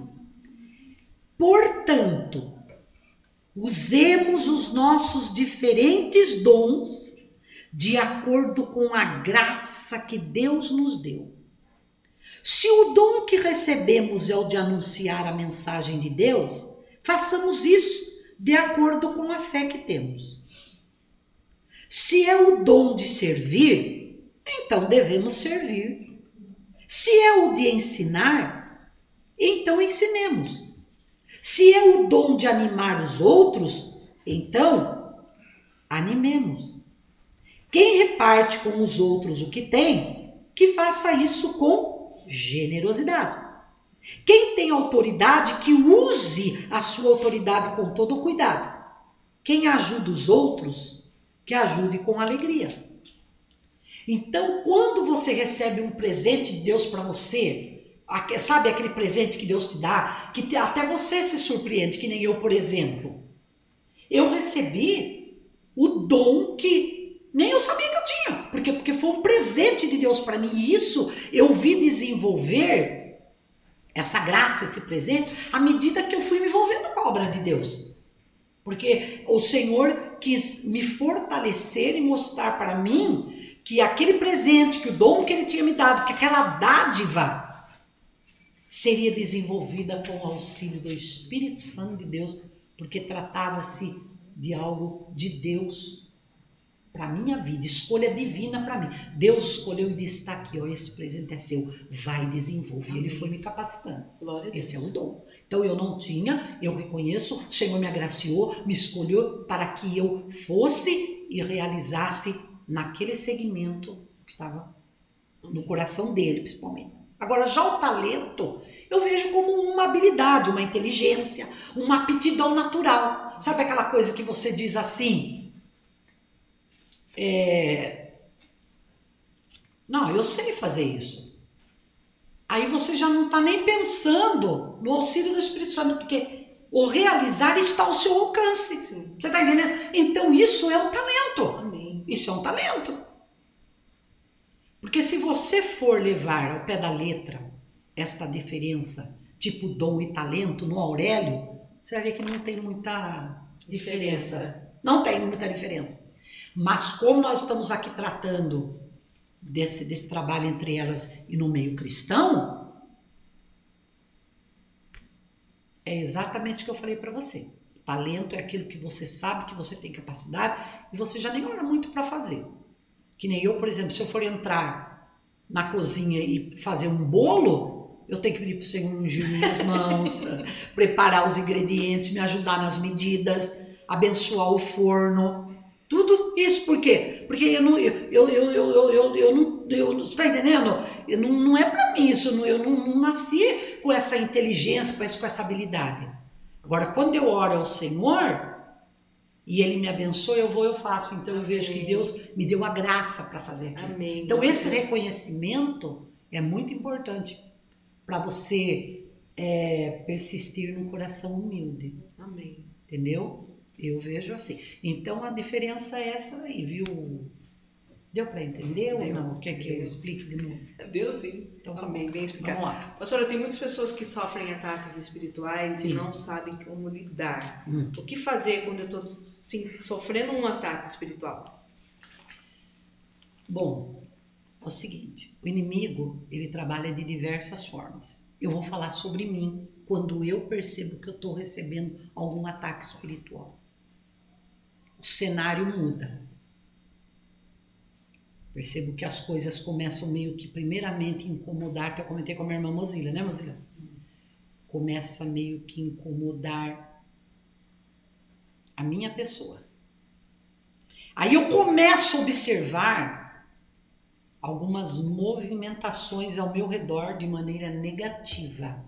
Portanto, usemos os nossos diferentes dons de acordo com a graça que Deus nos deu. Se o dom que recebemos é o de anunciar a mensagem de Deus, façamos isso de acordo com a fé que temos. Se é o dom de servir, então devemos servir. Se é o de ensinar, então ensinemos. Se é o dom de animar os outros, então animemos. Quem reparte com os outros o que tem, que faça isso com generosidade. Quem tem autoridade, que use a sua autoridade com todo cuidado. Quem ajuda os outros, que ajude com alegria. Então, quando você recebe um presente de Deus para você, sabe aquele presente que Deus te dá, que até você se surpreende, que nem eu, por exemplo. Eu recebi o dom que nem eu sabia que eu tinha, porque, porque foi um presente de Deus para mim. E isso eu vi desenvolver, essa graça, esse presente, à medida que eu fui me envolvendo com a obra de Deus. Porque o Senhor quis me fortalecer e mostrar para mim que aquele presente, que o dom que Ele tinha me dado, que aquela dádiva seria desenvolvida com o auxílio do Espírito Santo de Deus, porque tratava-se de algo de Deus para minha vida, escolha divina para mim. Deus escolheu e disse: está aqui, ó, esse presente é seu, vai desenvolver. Ele foi me capacitando. Esse é o dom. Então eu não tinha, eu reconheço, o Senhor me agraciou, me escolheu para que eu fosse e realizasse naquele segmento que estava no coração dele, principalmente. Agora, já o talento, eu vejo como uma habilidade, uma inteligência, uma aptidão natural. Sabe aquela coisa que você diz assim? É... Não, eu sei fazer isso. Aí você já não está nem pensando no auxílio do Espírito Santo, porque o realizar está ao seu alcance. Sim. Você está entendendo? Então isso é um talento. Amém. Isso é um talento. Porque se você for levar ao pé da letra esta diferença, tipo dom e talento, no Aurélio, você vai ver que não tem muita diferença. diferença. Não tem muita diferença. Mas como nós estamos aqui tratando desse, desse trabalho entre elas e no meio cristão, é exatamente o que eu falei para você. Talento é aquilo que você sabe que você tem capacidade e você já nem ora muito para fazer. Que nem eu, por exemplo, se eu for entrar na cozinha e fazer um bolo, eu tenho que pedir para o Senhor ungir minhas <laughs> mãos, preparar os ingredientes, me ajudar nas medidas, abençoar o forno. Tudo isso por quê? Porque eu não, eu, eu, eu, eu, eu, eu não, eu, você está entendendo? Eu não, não é para mim isso, não, eu não, não, nasci com essa inteligência, com essa, com essa habilidade. Agora, quando eu oro ao Senhor e Ele me abençoa, eu vou, eu faço. Então eu vejo que Deus me deu a graça para fazer aquilo. Amém. Então esse reconhecimento é muito importante para você é, persistir num coração humilde. Amém. Entendeu? Eu vejo assim. Então a diferença é essa aí, viu? Deu para entender ou não? Quer que eu explique de novo? <laughs> Deu sim. Então, tá bem, bem explicado. Vamos lá. Pastora, tem muitas pessoas que sofrem ataques espirituais sim. e não sabem como lidar. Hum. O que fazer quando eu estou sofrendo um ataque espiritual? Bom, é o seguinte: o inimigo ele trabalha de diversas formas. Eu vou falar sobre mim quando eu percebo que eu estou recebendo algum ataque espiritual o cenário muda. Percebo que as coisas começam meio que primeiramente incomodar, que eu comentei com a minha irmã Mozilla, né Mozilla? Começa meio que incomodar a minha pessoa. Aí eu começo a observar algumas movimentações ao meu redor de maneira negativa.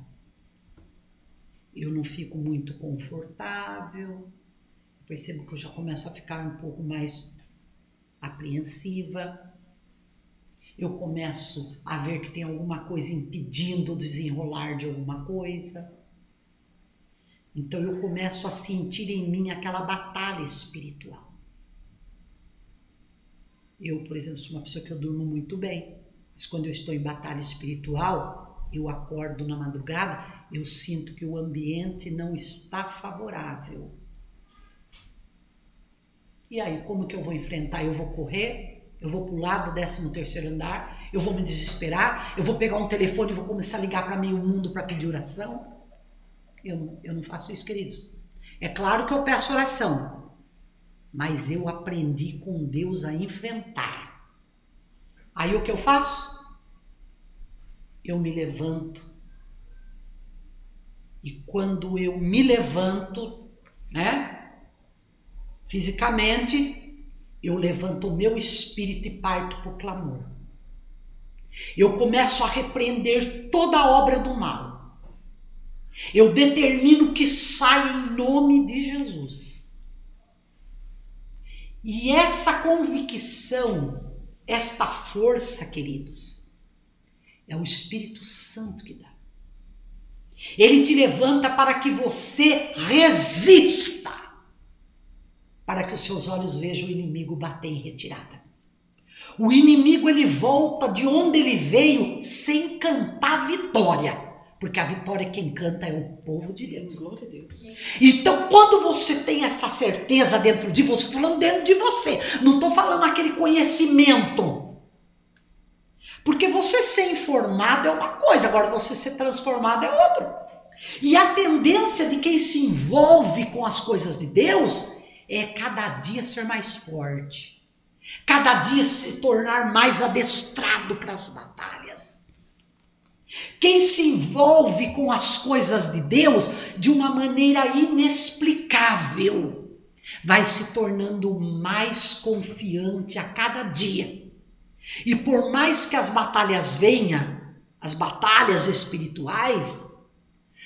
Eu não fico muito confortável, percebo que eu já começo a ficar um pouco mais apreensiva. Eu começo a ver que tem alguma coisa impedindo o desenrolar de alguma coisa. Então eu começo a sentir em mim aquela batalha espiritual. Eu, por exemplo, sou uma pessoa que eu durmo muito bem, mas quando eu estou em batalha espiritual, eu acordo na madrugada, eu sinto que o ambiente não está favorável. E aí, como que eu vou enfrentar? Eu vou correr? Eu vou pular do 13 terceiro andar? Eu vou me desesperar? Eu vou pegar um telefone e vou começar a ligar para meio mundo para pedir oração? Eu, eu não faço isso, queridos. É claro que eu peço oração, mas eu aprendi com Deus a enfrentar. Aí o que eu faço? Eu me levanto. E quando eu me levanto, né? Fisicamente, eu levanto o meu espírito e parto para o clamor. Eu começo a repreender toda a obra do mal. Eu determino que saia em nome de Jesus. E essa convicção, esta força, queridos, é o Espírito Santo que dá. Ele te levanta para que você resista, para que os seus olhos vejam o inimigo bater em retirada. O inimigo ele volta de onde ele veio sem cantar vitória porque a vitória quem canta é o povo de Deus. Glória a Deus. Então, quando você tem essa certeza dentro de você, falando dentro de você, não estou falando aquele conhecimento. Porque você ser informado é uma coisa, agora você ser transformado é outra. E a tendência de quem se envolve com as coisas de Deus é cada dia ser mais forte, cada dia se tornar mais adestrado para as batalhas. Quem se envolve com as coisas de Deus de uma maneira inexplicável vai se tornando mais confiante a cada dia. E por mais que as batalhas venham, as batalhas espirituais,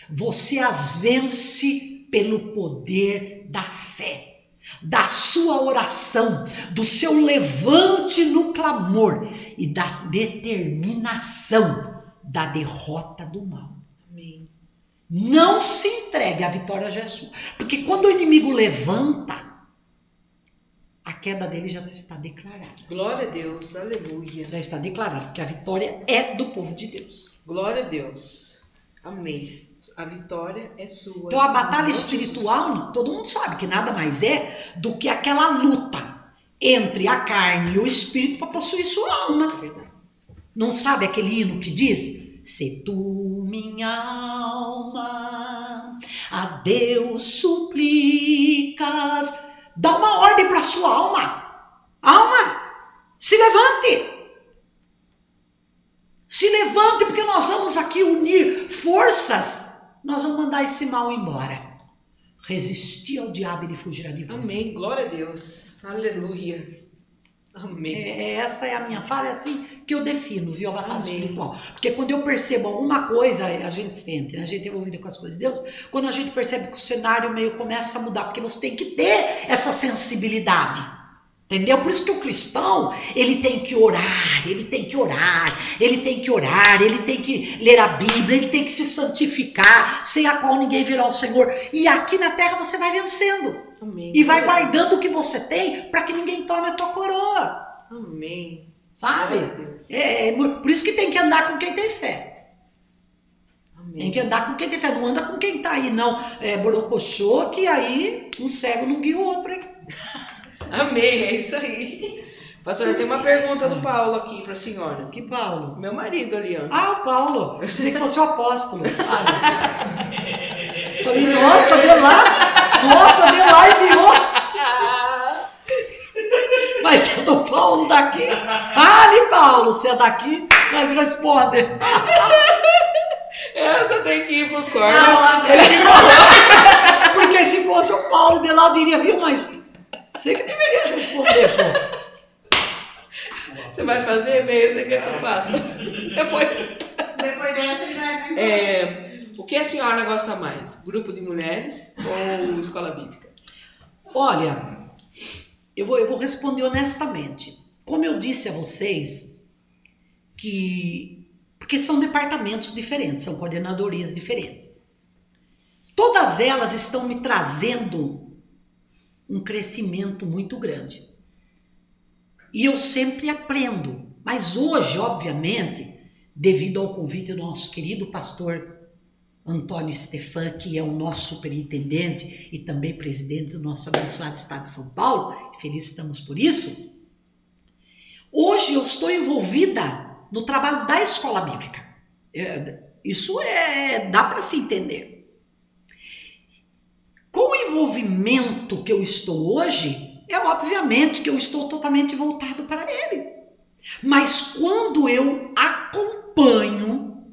você as vence pelo poder da fé, da sua oração, do seu levante no clamor e da determinação da derrota do mal. Amém. Não se entregue, a vitória já é sua. Porque quando o inimigo levanta, a queda dele já está declarada. Glória a Deus, aleluia. Já está declarada, porque a vitória é do povo de Deus. Glória a Deus. Amém. A vitória é sua. Então a batalha espiritual, todo mundo sabe que nada mais é do que aquela luta entre a carne e o espírito para possuir sua alma. É verdade. Não sabe aquele hino que diz? Se tu, minha alma, a Deus suplicas, dá uma ordem para sua alma. Alma, se levante. Se levante, porque nós vamos aqui unir forças. Nós vamos mandar esse mal embora. Resistir ao diabo e ele fugirá de você. Amém. Glória a Deus. Aleluia. Amém. É, essa é a minha fala, é assim que eu defino, viu, a batalha Amém. espiritual. Porque quando eu percebo alguma coisa, a gente sente, né? a gente é envolvido com as coisas de Deus, quando a gente percebe que o cenário meio começa a mudar, porque você tem que ter essa sensibilidade. Entendeu? Por isso que o cristão, ele tem que orar, ele tem que orar, ele tem que orar, ele tem que ler a Bíblia, ele tem que se santificar, sem a qual ninguém virá ao Senhor. E aqui na terra você vai vencendo. Amém. E vai guardando o que você tem para que ninguém tome a tua coroa. Amém. Sabe? A Deus. É, por isso que tem que andar com quem tem fé. Tem que andar com quem tem fé. Não anda com quem tá aí, não. É borocochô, que aí um cego não guia o outro, hein? <laughs> <laughs> Amém. É isso aí. Pastor, tem uma pergunta do Paulo aqui para a senhora. Que Paulo? Meu marido ali, ó. Ah, o Paulo. Pensei que fosse o apóstolo. Ah, <laughs> Falei, nossa, de lá. Nossa, de lá e viu. <laughs> Mas é do Paulo daqui. Fale, Paulo, se é daqui, mas responde. Essa tem que ir pro corte. Ah, Porque se fosse o Paulo de lá, eu diria, viu, mas você que deveria responder, pô. Você vai fazer e-mail? Você quer que eu faça? Depois. Depois dessa ele vai. É, o que a senhora gosta mais? Grupo de mulheres ou escola bíblica? Olha, eu vou, eu vou responder honestamente. Como eu disse a vocês, que. Porque são departamentos diferentes, são coordenadorias diferentes. Todas elas estão me trazendo um crescimento muito grande. E eu sempre aprendo. Mas hoje, obviamente, devido ao convite do nosso querido pastor Antônio Stefan, que é o nosso superintendente e também presidente do nosso abençoado Estado de São Paulo, feliz estamos por isso. Hoje eu estou envolvida no trabalho da escola bíblica. É, isso é dá para se entender. Com o envolvimento que eu estou hoje, é obviamente que eu estou totalmente voltado para ele. Mas quando eu acompanho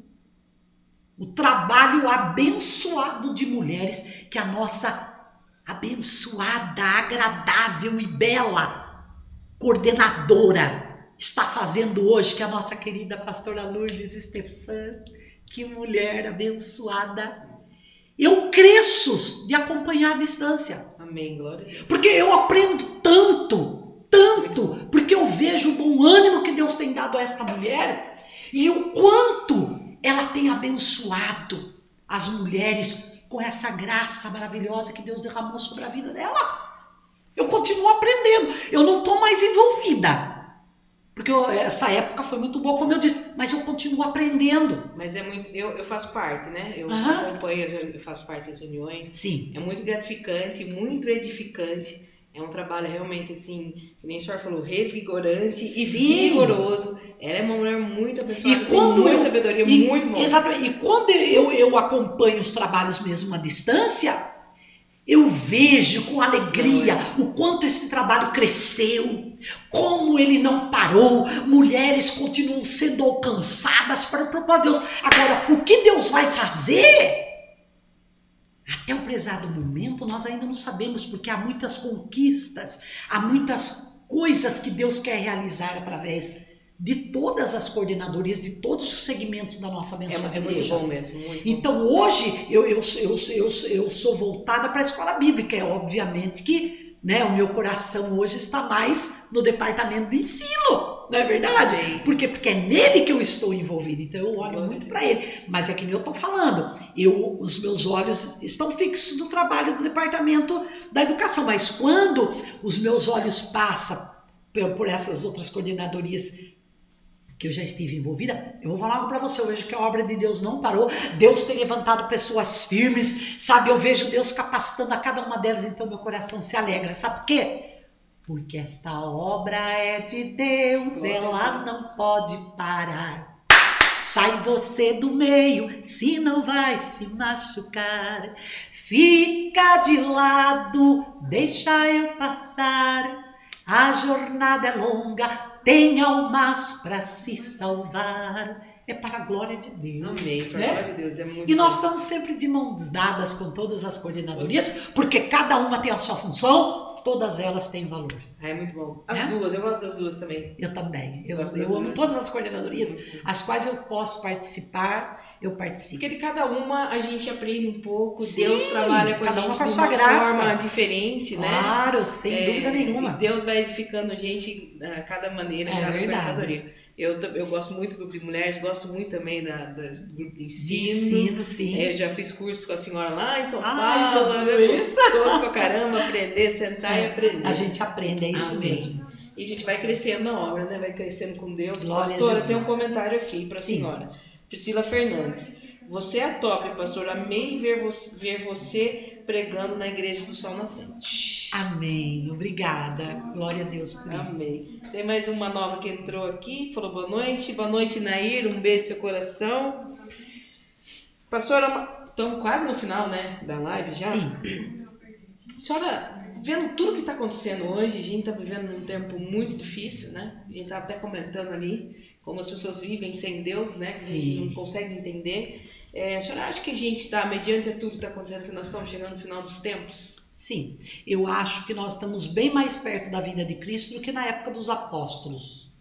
o trabalho abençoado de mulheres que a nossa abençoada, agradável e bela coordenadora está fazendo hoje, que é a nossa querida pastora Lourdes Stefan, que mulher abençoada eu cresço de acompanhar a distância. Amém, glória. Porque eu aprendo tanto, tanto, porque eu vejo o bom ânimo que Deus tem dado a esta mulher e o quanto ela tem abençoado as mulheres com essa graça maravilhosa que Deus derramou sobre a vida dela. Eu continuo aprendendo, eu não estou mais envolvida, porque eu, essa época foi muito boa, como eu disse, mas eu continuo aprendendo. Mas é muito. Eu, eu faço parte, né? Eu Aham. acompanho, eu faço parte das reuniões. Sim. É muito gratificante, muito edificante. É um trabalho realmente assim, que nem o senhor falou, revigorante e Sim. vigoroso. Ela é uma mulher muito abençoada, E quando tem muita eu- sabedoria, E- muito bom. Exatamente. E quando eu, eu acompanho os trabalhos mesmo à distância, eu vejo com alegria o quanto esse trabalho cresceu, como ele não parou, mulheres continuam sendo alcançadas para o propósito de Deus. Agora, o que Deus vai fazer? Até o prezado momento, nós ainda não sabemos, porque há muitas conquistas, há muitas coisas que Deus quer realizar através de todas as coordenadorias, de todos os segmentos da nossa abençoada É, é muito bom mesmo. Muito. Então hoje eu, eu, eu, eu, eu sou voltada para a escola bíblica. É obviamente que né, o meu coração hoje está mais no departamento de ensino, não é verdade? Amém. Por quê? Porque é nele que eu estou envolvida. Então eu olho muito para ele. Mas é que nem eu estou falando. Eu, os meus olhos estão fixos no trabalho do departamento da educação. Mas quando os meus olhos passam por essas outras coordenadorias que eu já estive envolvida, eu vou falar algo para você hoje que a obra de Deus não parou. Deus tem levantado pessoas firmes, sabe? Eu vejo Deus capacitando a cada uma delas, então meu coração se alegra. Sabe por quê? Porque esta obra é de Deus, Glória ela não pode parar. Sai você do meio, se não vai se machucar. Fica de lado, deixa eu passar. A jornada é longa, tem almas para se salvar. É para a glória de Deus. Amém. Para né? a glória de Deus. É muito E nós bom. estamos sempre de mãos dadas com todas as coordenadorias, porque cada uma tem a sua função, todas elas têm valor. Ah, é muito bom. As Né? duas, eu gosto das duas também. Eu também. Eu, eu das amo duas. todas as coordenadorias, as quais eu posso participar, eu participo. Porque de cada uma a gente aprende um pouco, Sim, Deus trabalha com a cada gente uma com de sua uma graça. forma diferente, né? Claro, sem É, dúvida nenhuma. Deus vai edificando a gente a cada maneira, É cada verdade. coordenadoria. Eu, eu gosto muito do grupo de mulheres, gosto muito também da, das do grupo de De ensino. ensino, sim. É, eu já fiz curso com a senhora lá em São Ai, Paulo, Jesus. é gostoso pra caramba aprender, sentar e É, aprender. A gente aprende, é isso Amém. mesmo. E a gente vai crescendo na obra, né? Vai crescendo com Deus. Glória a Pastora, Jesus. tem um comentário aqui para a senhora. Priscila Fernandes. Você é top, pastor. Amei ver você, ver você pregando na igreja do Sol Nascente. Amém. Obrigada. Glória a Deus por isso. Amém. Tem mais uma nova que entrou aqui, falou boa noite. Boa noite, Nair. Um beijo no seu coração. Pastora, estamos quase no final, né? Da live já. Sim. Senhora, vendo tudo que está acontecendo hoje, a gente está vivendo um tempo muito difícil, né? A gente estava até comentando ali como as pessoas vivem sem Deus, né? Que a gente Sim. não consegue entender. É, a senhora acha que a gente está, mediante tudo que está acontecendo, que nós estamos chegando no final dos tempos? Sim, eu acho que nós estamos bem mais perto da vinda de Cristo do que na época dos apóstolos.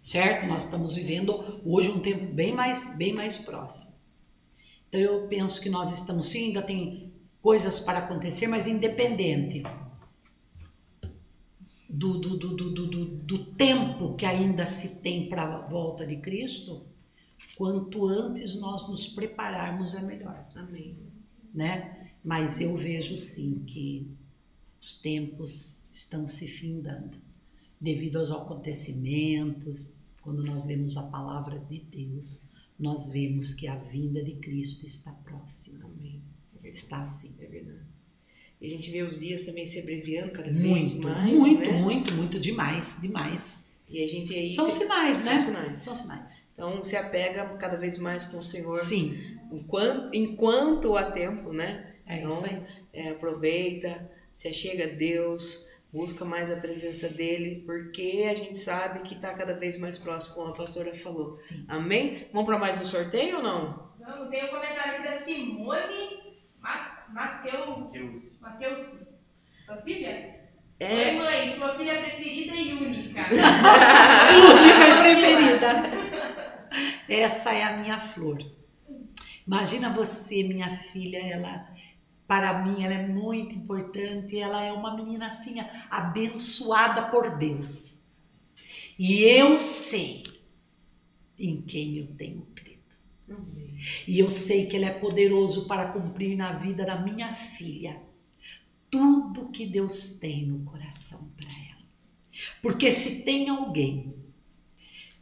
Certo? Nós estamos vivendo hoje um tempo bem mais, bem mais próximo. Então eu penso que nós estamos sim, ainda tem coisas para acontecer, mas independente do, do, do, do, do, do tempo que ainda se tem para a volta de Cristo, quanto antes nós nos prepararmos é melhor. Amém. né? Mas eu vejo sim que os tempos estão se findando devido aos acontecimentos. Quando nós lemos a palavra de Deus, nós vemos que a vinda de Cristo está próxima. Amém. É. Está assim. É verdade. E a gente vê os dias também se abreviando cada vez Muito, mais. muito, né? muito, muito demais, demais. E a gente aí. São se- sinais, são né? sinais. São sinais. Então se apega cada vez mais com o Senhor. Sim, Enquanto, enquanto há tempo, né? é Então, isso aí. é, aproveita, se achega a Deus, busca mais a presença dele, porque a gente sabe que está cada vez mais próximo, como a pastora falou. Sim. Amém? Vamos para mais um sorteio ou não? Vamos, tem um comentário aqui da Simone Ma- Mateu, Mateus. Sua filha? Oi, É. mãe, sua filha preferida e única. <laughs> Única e preferida. <laughs> Essa é a minha flor. Imagina você, minha filha, ela para mim ela é muito importante, ela é uma menina assim abençoada por Deus. E eu sei em quem eu tenho crido. E eu sei que Ele é poderoso para cumprir na vida da minha filha tudo que Deus tem no coração para ela. Porque se tem alguém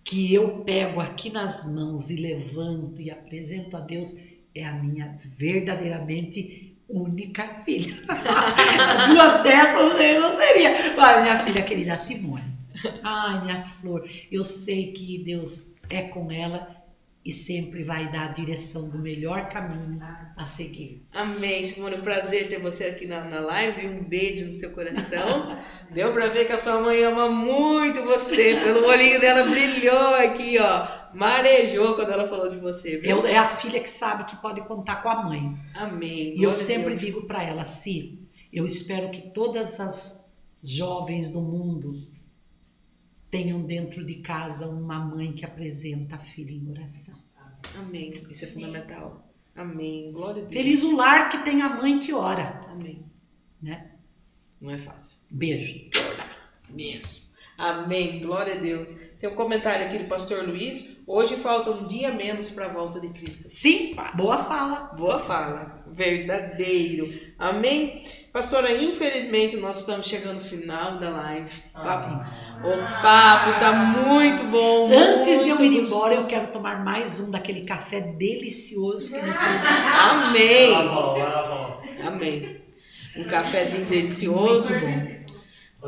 que eu pego aqui nas mãos e levanto e apresento a Deus, é a minha verdadeiramente única filha. <laughs> Duas dessas eu não seria. Mas minha filha querida Simone. Ai, minha flor, eu sei que Deus é com ela e sempre vai dar a direção do melhor caminho a seguir. Amém, Simone. Prazer ter você aqui na, na live. Um beijo no seu coração. <laughs> Deu pra ver que a sua mãe ama muito você. Pelo olhinho dela brilhou aqui, ó. Marejou quando ela falou de você. Eu- é a filha que sabe que pode contar com a mãe. Amém. E eu sempre Deus. digo para ela, Si, eu espero que todas as jovens do mundo tenham dentro de casa uma mãe que apresenta a filha em oração. Amém. Isso é fundamental. Amém. Glória a Deus. Feliz o lar que tem a mãe que ora, Amém. né? Não é fácil. Beijo. Mesmo. Amém. Glória a Deus. Tem um comentário aqui do pastor Luiz. Hoje falta um dia menos para a volta de Cristo. Sim, boa fala. Boa fala. Verdadeiro. Amém? Pastora, infelizmente nós estamos chegando no final da live. Papo- O papo tá muito bom. Antes de eu muito ir embora, eu gostoso. quero tomar mais um daquele café delicioso que você Amém. Lá, Paulo. Amém. Um cafezinho delicioso. O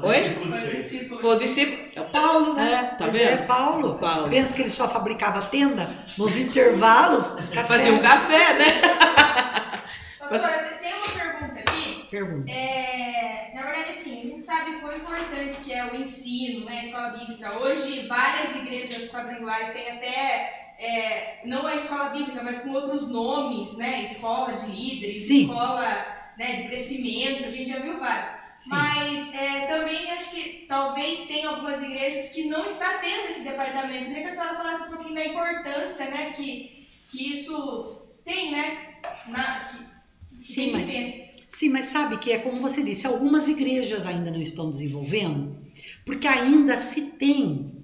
Oi? discípulo Foi o discípulo. Foi o discípulo. É o Paulo, né? É, Tá pois vendo? é, Paulo. Paulo. Pensa que ele só fabricava tenda nos intervalos. <laughs> Café. Fazia um café, né? <laughs> Pastora, tem uma pergunta aqui. Pergunta. É, na verdade, assim, a gente sabe quão importante que é o ensino, né, a escola bíblica. Hoje, várias igrejas quadrangulares têm até, é, não a escola bíblica, mas com outros nomes, né, escola de líderes, Sim. escola né, de crescimento, a gente já viu vários. Sim. Mas é, também acho que talvez tenha algumas igrejas que não está tendo esse departamento. Queria que a senhora falasse um pouquinho da importância, né, que, que isso tem, né, na, que, que Sim, tem mas-. Sim, mas sabe que é como você disse, algumas igrejas ainda não estão desenvolvendo, porque ainda se tem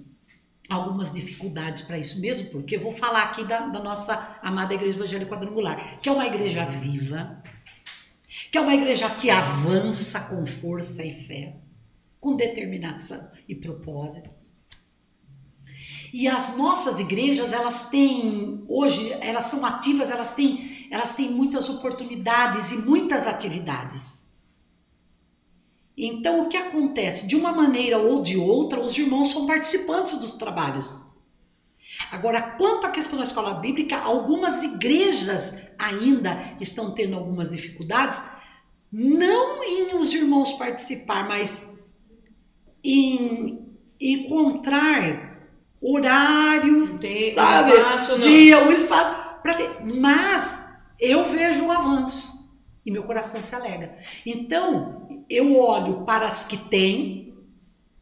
algumas dificuldades para isso mesmo, porque eu vou falar aqui da, da nossa amada Igreja Evangélica Quadrangular, que é uma igreja viva, que é uma igreja que avança com força e fé, com determinação e propósitos. E as nossas igrejas, elas têm, hoje, elas são ativas, elas têm, elas têm muitas oportunidades e muitas atividades. Então, o que acontece? De uma maneira ou de outra, os irmãos são participantes dos trabalhos. Agora, quanto à questão da escola bíblica, algumas igrejas ainda estão tendo algumas dificuldades, não em os irmãos participar, mas em encontrar horário, tem sabe? espaço. Dia, o espaço para ter. Mas eu vejo um avanço e meu coração se alegra. Então, eu olho para as que têm,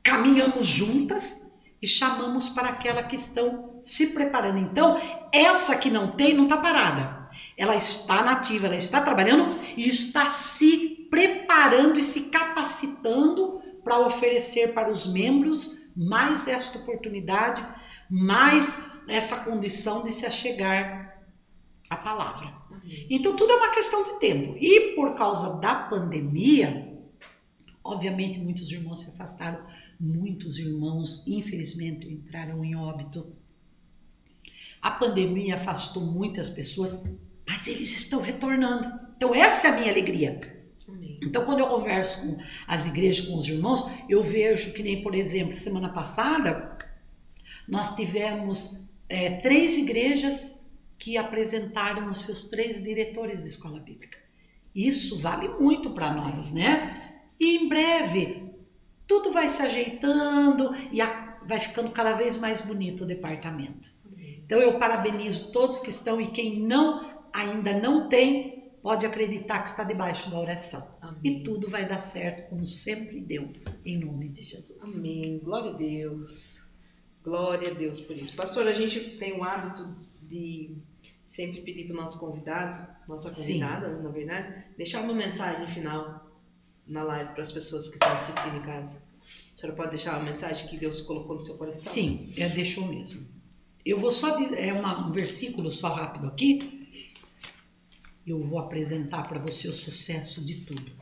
caminhamos juntas e chamamos para aquela que estão se preparando. Então, essa que não tem não está parada. Ela está nativa, ela está trabalhando e está se preparando e se capacitando para oferecer para os membros mais esta oportunidade, mais essa condição de se achegar a palavra. Então tudo é uma questão de tempo. E por causa da pandemia, obviamente muitos irmãos se afastaram, muitos irmãos infelizmente entraram em óbito. A pandemia afastou muitas pessoas, mas eles estão retornando. Então essa é a minha alegria. Amém. Então, quando eu converso com as igrejas, com os irmãos, eu vejo que nem, por exemplo, semana passada, nós tivemos é, três igrejas que apresentaram os seus três diretores de escola bíblica. Isso vale muito para nós, né? E em breve, tudo vai se ajeitando e a, vai ficando cada vez mais bonito o departamento. Então, eu parabenizo todos que estão e quem não ainda não tem, pode acreditar que está debaixo da oração. Amém. E tudo vai dar certo, como sempre deu, em nome de Jesus. Amém. Glória a Deus. Glória a Deus por isso. Pastor, a gente tem o hábito de sempre pedir para o nosso convidado, nossa Sim. convidada, na verdade, deixar uma mensagem final na live para as pessoas que estão assistindo em casa. A senhora pode deixar uma mensagem que Deus colocou no seu coração? Sim, é, deixou mesmo. Eu vou só é uma- um versículo só rápido aqui. Eu vou apresentar para você o sucesso de tudo.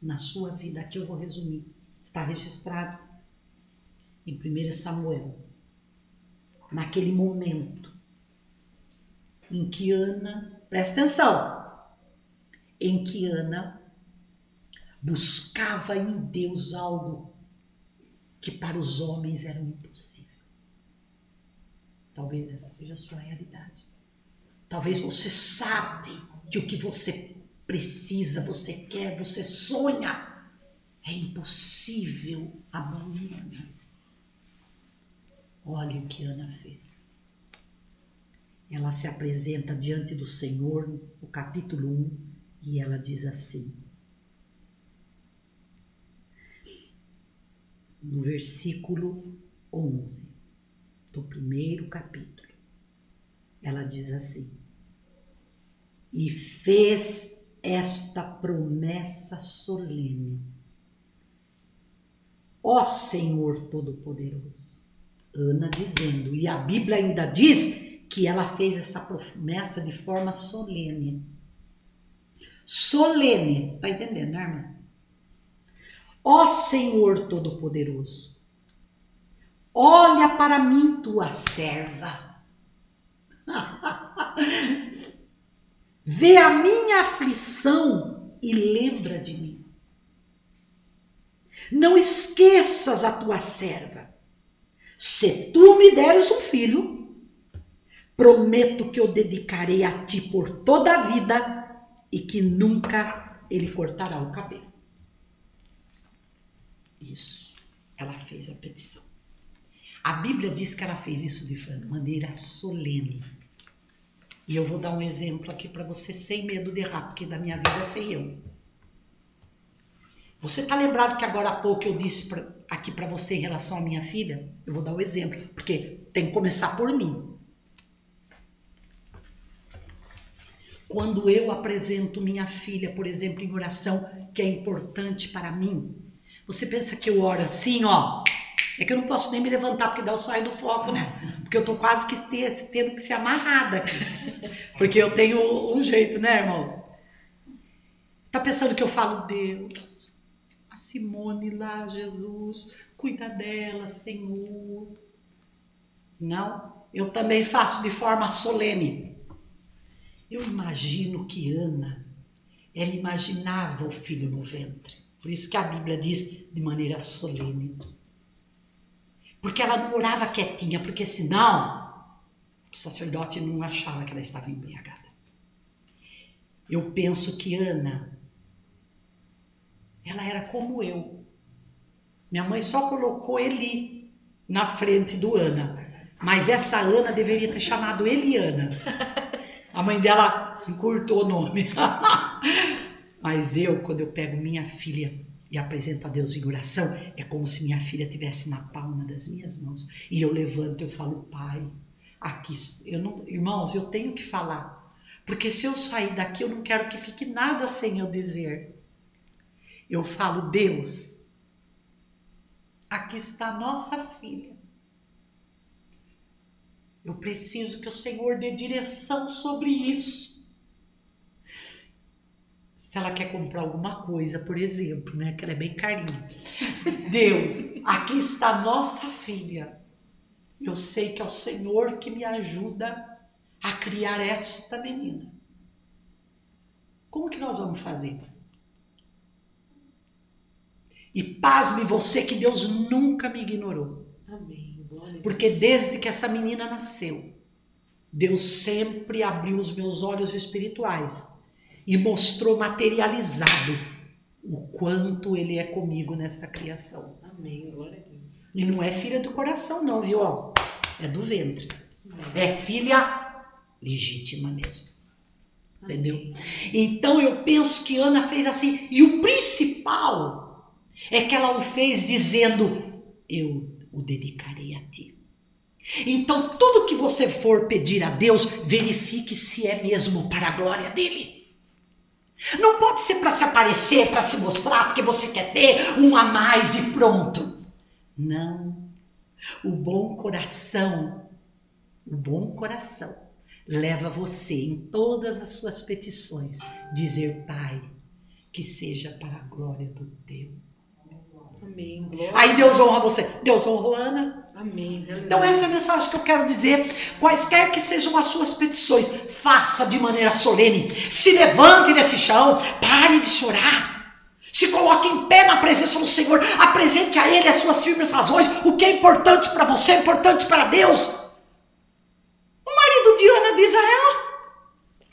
Na sua vida, aqui eu vou resumir. Está registrado em 1 Samuel. Naquele momento em que Ana, presta atenção, em que Ana buscava em Deus algo que para os homens era impossível. Talvez essa seja a sua realidade. Talvez você sabe que o que você precisa, você quer, você sonha, é impossível a mão. Olha o que Ana fez. Ela se apresenta diante do Senhor, no capítulo 1, e ela diz assim: no versículo 11 do primeiro capítulo. Ela diz assim: E fez esta promessa solene. Ó Senhor Todo-Poderoso. Ana dizendo, e a Bíblia ainda diz que ela fez essa promessa de forma solene. Solene, está entendendo, né, irmã? Ó Senhor Todo-Poderoso, olha para mim, tua serva. <laughs> Vê a minha aflição e lembra de mim. Não esqueças a tua serva. Se tu me deres um filho, prometo que eu dedicarei a ti por toda a vida e que nunca ele cortará o cabelo. Isso. Ela fez a petição. A Bíblia diz que ela fez isso de maneira solene. E eu vou dar um exemplo aqui para você sem medo de errar, porque da minha vida sei eu. Você está lembrado que agora há pouco eu disse pra, aqui para você em relação à minha filha? Eu vou dar um exemplo, porque tem que começar por mim. Quando eu apresento minha filha, por exemplo, em oração, que é importante para mim, você pensa que eu oro assim, ó? É que eu não posso nem me levantar porque dá o saio do foco, né? Porque eu tô quase que ter, tendo que ser amarrada aqui. <laughs> Porque eu tenho um jeito, né, irmãos? Tá pensando que eu falo, Deus, a Simone lá, Jesus, cuida dela, Senhor. Não, eu também faço de forma solene. Eu imagino que Ana, ela imaginava o filho no ventre. Por isso que a Bíblia diz de maneira solene. Porque ela não orava quietinha, porque senão o sacerdote não achava que ela estava embriagada. Eu penso que Ana, ela era como eu. Minha mãe só colocou Eli na frente do Ana. Mas essa Ana deveria ter chamado Eliana. A mãe dela encurtou o nome. <laughs> Mas eu, quando eu pego minha filha e apresento a Deus em oração, é como se minha filha tivesse na palma das minhas mãos. E eu levanto eu falo, Pai, aqui, eu não, irmãos, eu tenho que falar. Porque se eu sair daqui, eu não quero que fique nada sem eu dizer. Eu falo, Deus, aqui está nossa filha. Eu preciso que o Senhor dê direção sobre isso. Se ela quer comprar alguma coisa, por exemplo, né? Que ela é bem carinha. Deus, aqui está nossa filha. Eu sei que é o Senhor que me ajuda a criar esta menina. Como que nós vamos fazer? E pasme você que Deus nunca me ignorou. Amém. Porque desde que essa menina nasceu, Deus sempre abriu os meus olhos espirituais e mostrou materializado o quanto Ele é comigo nesta criação. Amém. Glória a Deus. E não é filha do coração, não, viu? É do ventre. É filha legítima mesmo. Entendeu? Então eu penso que Ana fez assim. E o principal é que ela o fez dizendo: Eu o dedicarei a ti. Então, tudo que você for pedir a Deus, verifique se é mesmo para a glória dele. Não pode ser para se aparecer, para se mostrar, porque você quer ter um a mais e pronto. Não. O bom coração, o bom coração leva você em todas as suas petições dizer, Pai, que seja para a glória do teu. Amém. Glória. Aí Deus honra você. Deus honrou Ana. Amém. Então essa é a mensagem que eu quero dizer. Quaisquer que sejam as suas petições, faça de maneira solene. Se levante desse chão, pare de chorar. Se coloque em pé na presença do Senhor, apresente a Ele as suas firmes razões. O que é importante para você é importante para Deus. O marido de Ana diz a ela,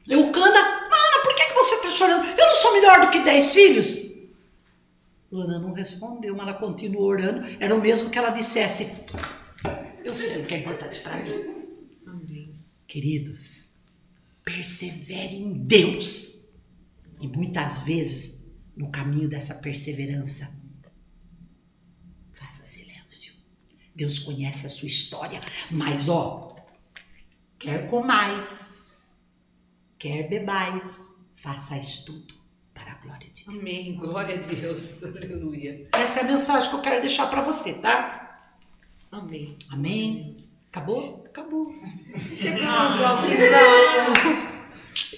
Eucana, Ana, por que, que você está chorando? Eu não sou melhor do que dez filhos. Ana não respondeu, mas ela continuou orando. Era o mesmo que ela dissesse: Eu sei o que é importante para mim. Amém. Queridos, persevere em Deus. E muitas vezes, no caminho dessa perseverança, faça silêncio. Deus conhece a sua história, mas ó, quer comais, quer bebais, façais tudo para a glória de Deus. Amém. Glória a Deus. <laughs> Aleluia. Essa é a mensagem que eu quero deixar para você, tá? Amém. Amém? Acabou? Acabou. Chegamos ao final.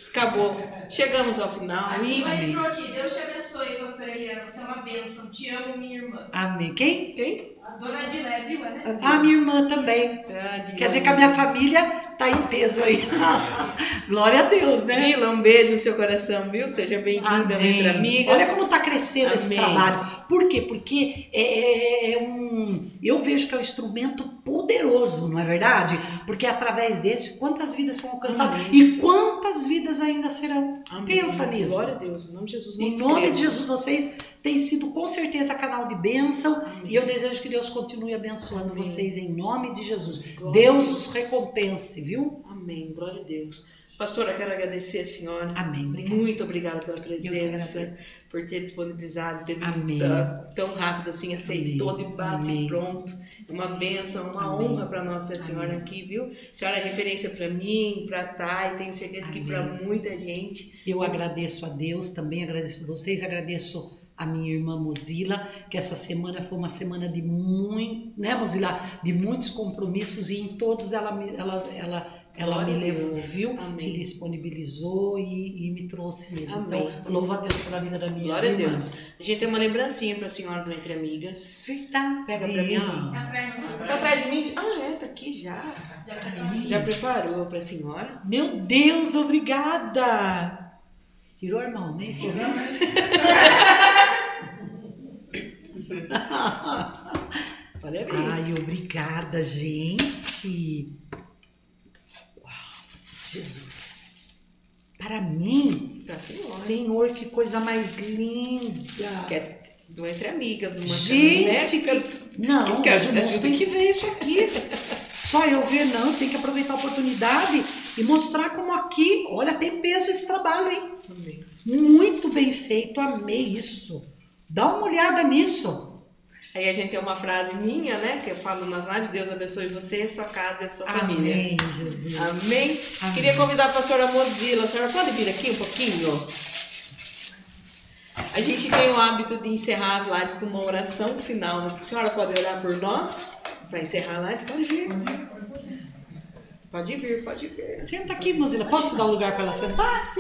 Acabou. Chegamos ao final. A. Diva entrou aqui. Deus te abençoe, pastora Eliana. Você é uma bênção. Te amo, minha irmã. Amém. Quem? Quem? A dona Diva é né? A minha irmã também. Ah. Quer dizer que a minha família tá em peso aí. <laughs> Glória a Deus, né? Vila, um beijo no seu coração, viu? Seja bem-vinda entre amigas. Olha como está esse Amém. trabalho. Por quê? Porque é, é- é um. Eu vejo que é um instrumento poderoso, não é verdade? Porque através desse, quantas vidas são alcançadas Amém. e quantas vidas ainda serão. Amém. Pensa nisso. Glória a Deus. Em nome de Jesus. Em nome cremos. de Jesus, vocês têm sido com certeza canal de bênção e eu desejo que Deus continue abençoando vocês em nome de Jesus. Glória Deus os recompense, viu? Amém. Glória a Deus. Pastora, quero agradecer a senhora. Amém. Obrigada. Muito obrigada pela presença, por ter disponibilizado, ter ah, tão rápido assim, aceitou Amém. de bate Amém. pronto. Uma bênção, uma Amém. honra para Nossa Senhora aqui, viu? A senhora é referência para mim, para a Thay, tenho certeza que para muita gente. Eu agradeço a Deus, também agradeço a vocês, agradeço a minha irmã Mozila, que essa semana foi uma semana de muito, né, Mozila, de muitos compromissos e em todos ela ela, ela, ela Glória me a levou, viu? Amém. Se disponibilizou e, e me trouxe mesmo. Amém. Então, louvo a Deus pela vida da minha Glória a irmã. Deus. A gente tem uma lembrancinha para a senhora do Entre Amigas. Verdade. Pega pra mim. Tá atrás, Tá atrás de mim? Ah, é, tá aqui já. Já preparou. Já preparou para a senhora? Meu Deus, obrigada! Tirou a mão, nem isso, né? Parabéns. Ai, obrigada, gente. Jesus. Para mim. Senhor, que coisa mais linda. Que é do Entre Amigas, uma Gente, que... Não, Que ajuda- tem que ver isso aqui. <laughs> Só eu ver, não, tem que aproveitar a oportunidade e mostrar como aqui, olha, tem peso esse trabalho, hein? Muito bem feito, amei isso. Dá uma olhada nisso. Aí a gente tem uma frase minha, né? Que eu falo nas lives, Deus abençoe você, sua casa e a sua família. Amém, Jesus. Amém? Amém. Queria convidar a pastora Mozilla. A senhora pode vir aqui um pouquinho? A gente tem o hábito de encerrar as lives com uma oração final. A senhora pode orar por nós? Para encerrar a live? Pode vir. Pode vir, pode vir. Senta aqui, Mozilla. Posso dar um lugar para ela sentar?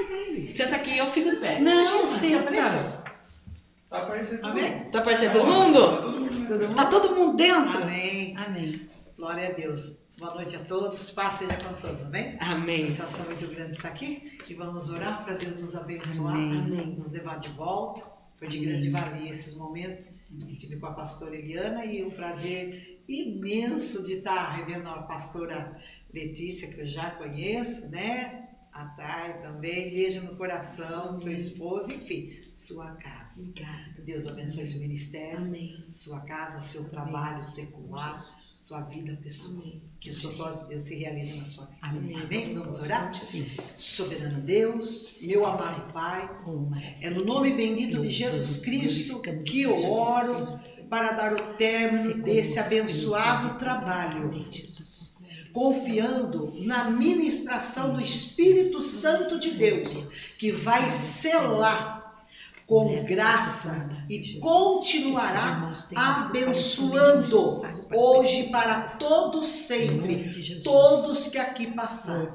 Senta aqui, eu fico de pé. Não, senta. Tá aparecendo Amém? Tá parecendo todo mundo? Todo mundo. Todo mundo? Tá todo mundo dentro? Amém. Amém. Glória a Deus. Boa noite a todos. Paz seja com todos. Amém? Amém. Sensação muito grande estar aqui. E vamos orar para Deus nos abençoar. Amém. Nos levar de volta. Foi de grande valia esses momentos. Estive com a pastora Eliana e um prazer imenso de estar revendo a pastora Letícia, que eu já conheço, né? A Thay também. Beijo no coração, sua esposa, enfim, sua casa. Obrigada. Deus abençoe seu ministério, Amém. sua casa, seu trabalho secular, sua vida pessoal. Que os propósitos de Deus se realizem na sua vida. Amém. Amém? Vamos orar? Sim. Soberano Deus, meu amado Pai, é no nome bendito de Jesus Cristo que eu oro para dar o término desse abençoado trabalho, confiando na ministração do Espírito Santo de Deus, que vai selar com graça e continuará abençoando hoje para todos sempre todos que aqui passaram.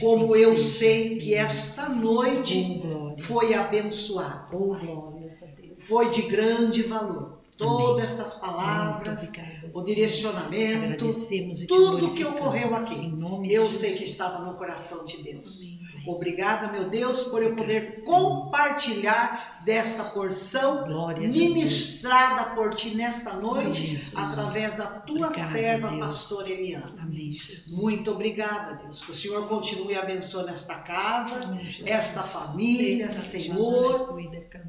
Como eu sei que esta noite foi abençoada, foi de grande valor. Todas estas Muito palavras, obrigada, o direcionamento, tudo que ocorreu aqui, eu sei que estava no coração de Deus. Amém. Obrigada, meu Deus, por eu poder compartilhar desta porção Glória ministrada por ti nesta noite, através da tua Obrigada, serva, Deus. pastora Eliana. Amém, Jesus. Muito obrigada, Deus. Que o Senhor continue abençoando esta casa, Amém, esta família, Senhor,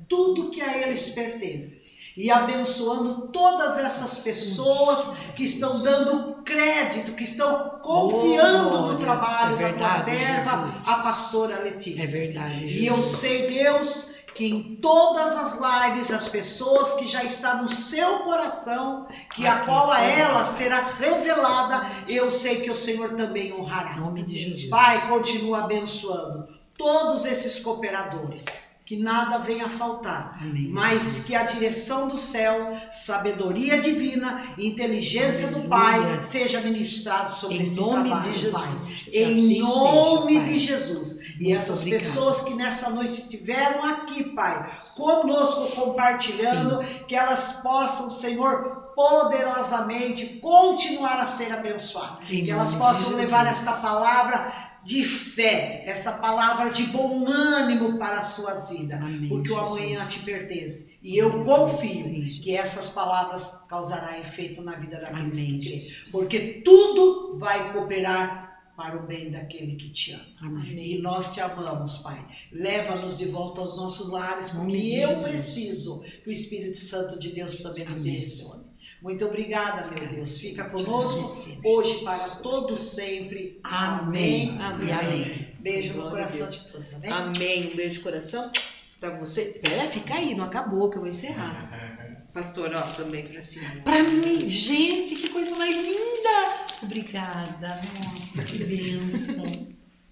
tudo que a eles pertence. E abençoando todas essas pessoas que estão dando crédito, que estão confiando Oh, no trabalho é da tua verdade, serva, Jesus. a pastora Letícia. É verdade, Jesus. E eu sei, Deus, que em todas as lives, as pessoas que já está no seu coração, que a Aqui qual a ela será revelada, eu sei que o Senhor também Em honrará. nome de Jesus. Pai, continua abençoando todos esses cooperadores. Que nada venha a faltar, Amém, mas que a direção do céu, sabedoria divina, inteligência do Aleluia. Pai seja ministrado sobre Em esse nome trabalho, de Pai. Jesus. Que Em assim nome seja, Pai. de Jesus. E Muito essas obrigada. pessoas que nessa noite estiveram aqui, Pai, conosco compartilhando, que elas possam, Senhor, poderosamente continuar a ser abençoadas. Que elas possam levar Jesus. esta palavra de fé, essa palavra de bom ânimo para as suas vidas, Amém, porque o Jesus. amanhã te pertence. E eu confio Sim, que essas palavras causarão efeito na vida daqueles Amém, que creem. Jesus. Porque tudo vai cooperar para o bem daquele que te ama. Amém. E nós te amamos, Pai. Leva-nos de volta aos nossos lares, porque eu Jesus. preciso que o Espírito Santo de Deus também nos Amém. direcione. Muito obrigada, meu Deus. Fica conosco hoje para todos sempre. Amém. Amém. Amém. Beijo no Glória coração de todos, amém? Amém. Um beijo de coração pra você. Pera, fica aí, não acabou, que eu vou encerrar. <laughs> Pastor, ó, também pra cima. Pra mim, gente, que coisa mais linda! Obrigada, nossa, que bênção.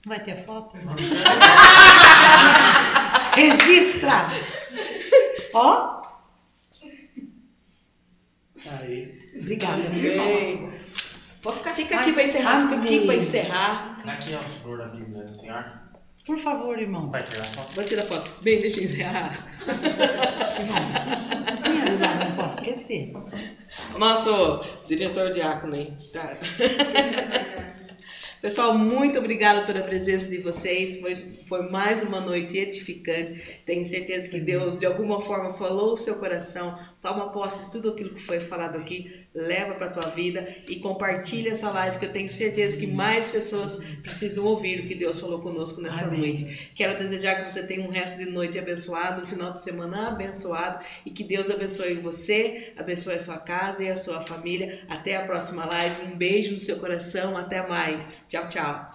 Vai ter foto? <laughs> Registra! Ó, Aí. obrigada, meu irmão. Pode ficar, fica aqui pra encerrar, fica aqui pra encerrar. Aqui é o seguro da Bíblia do Senhor. Por favor, irmão. Vai tirar foto? Vou tirar foto. Bem, deixa eu encerrar. Aliada, não posso esquecer. Nosso diretor diácono aí. Tá. <laughs> Pessoal, muito obrigada pela presença de vocês. Foi, foi mais uma noite edificante. Tenho certeza que Deus, de alguma forma, falou o seu coração. Toma posse de tudo aquilo que foi falado aqui, leva para a tua vida e compartilha essa live, que eu tenho certeza que mais pessoas precisam ouvir o que Deus falou conosco nessa Amém. noite. Quero desejar que você tenha um resto de noite abençoado, um final de semana abençoado e que Deus abençoe você, abençoe a sua casa e a sua família. Até a próxima live. Um beijo no seu coração. Até mais. Tchau, tchau.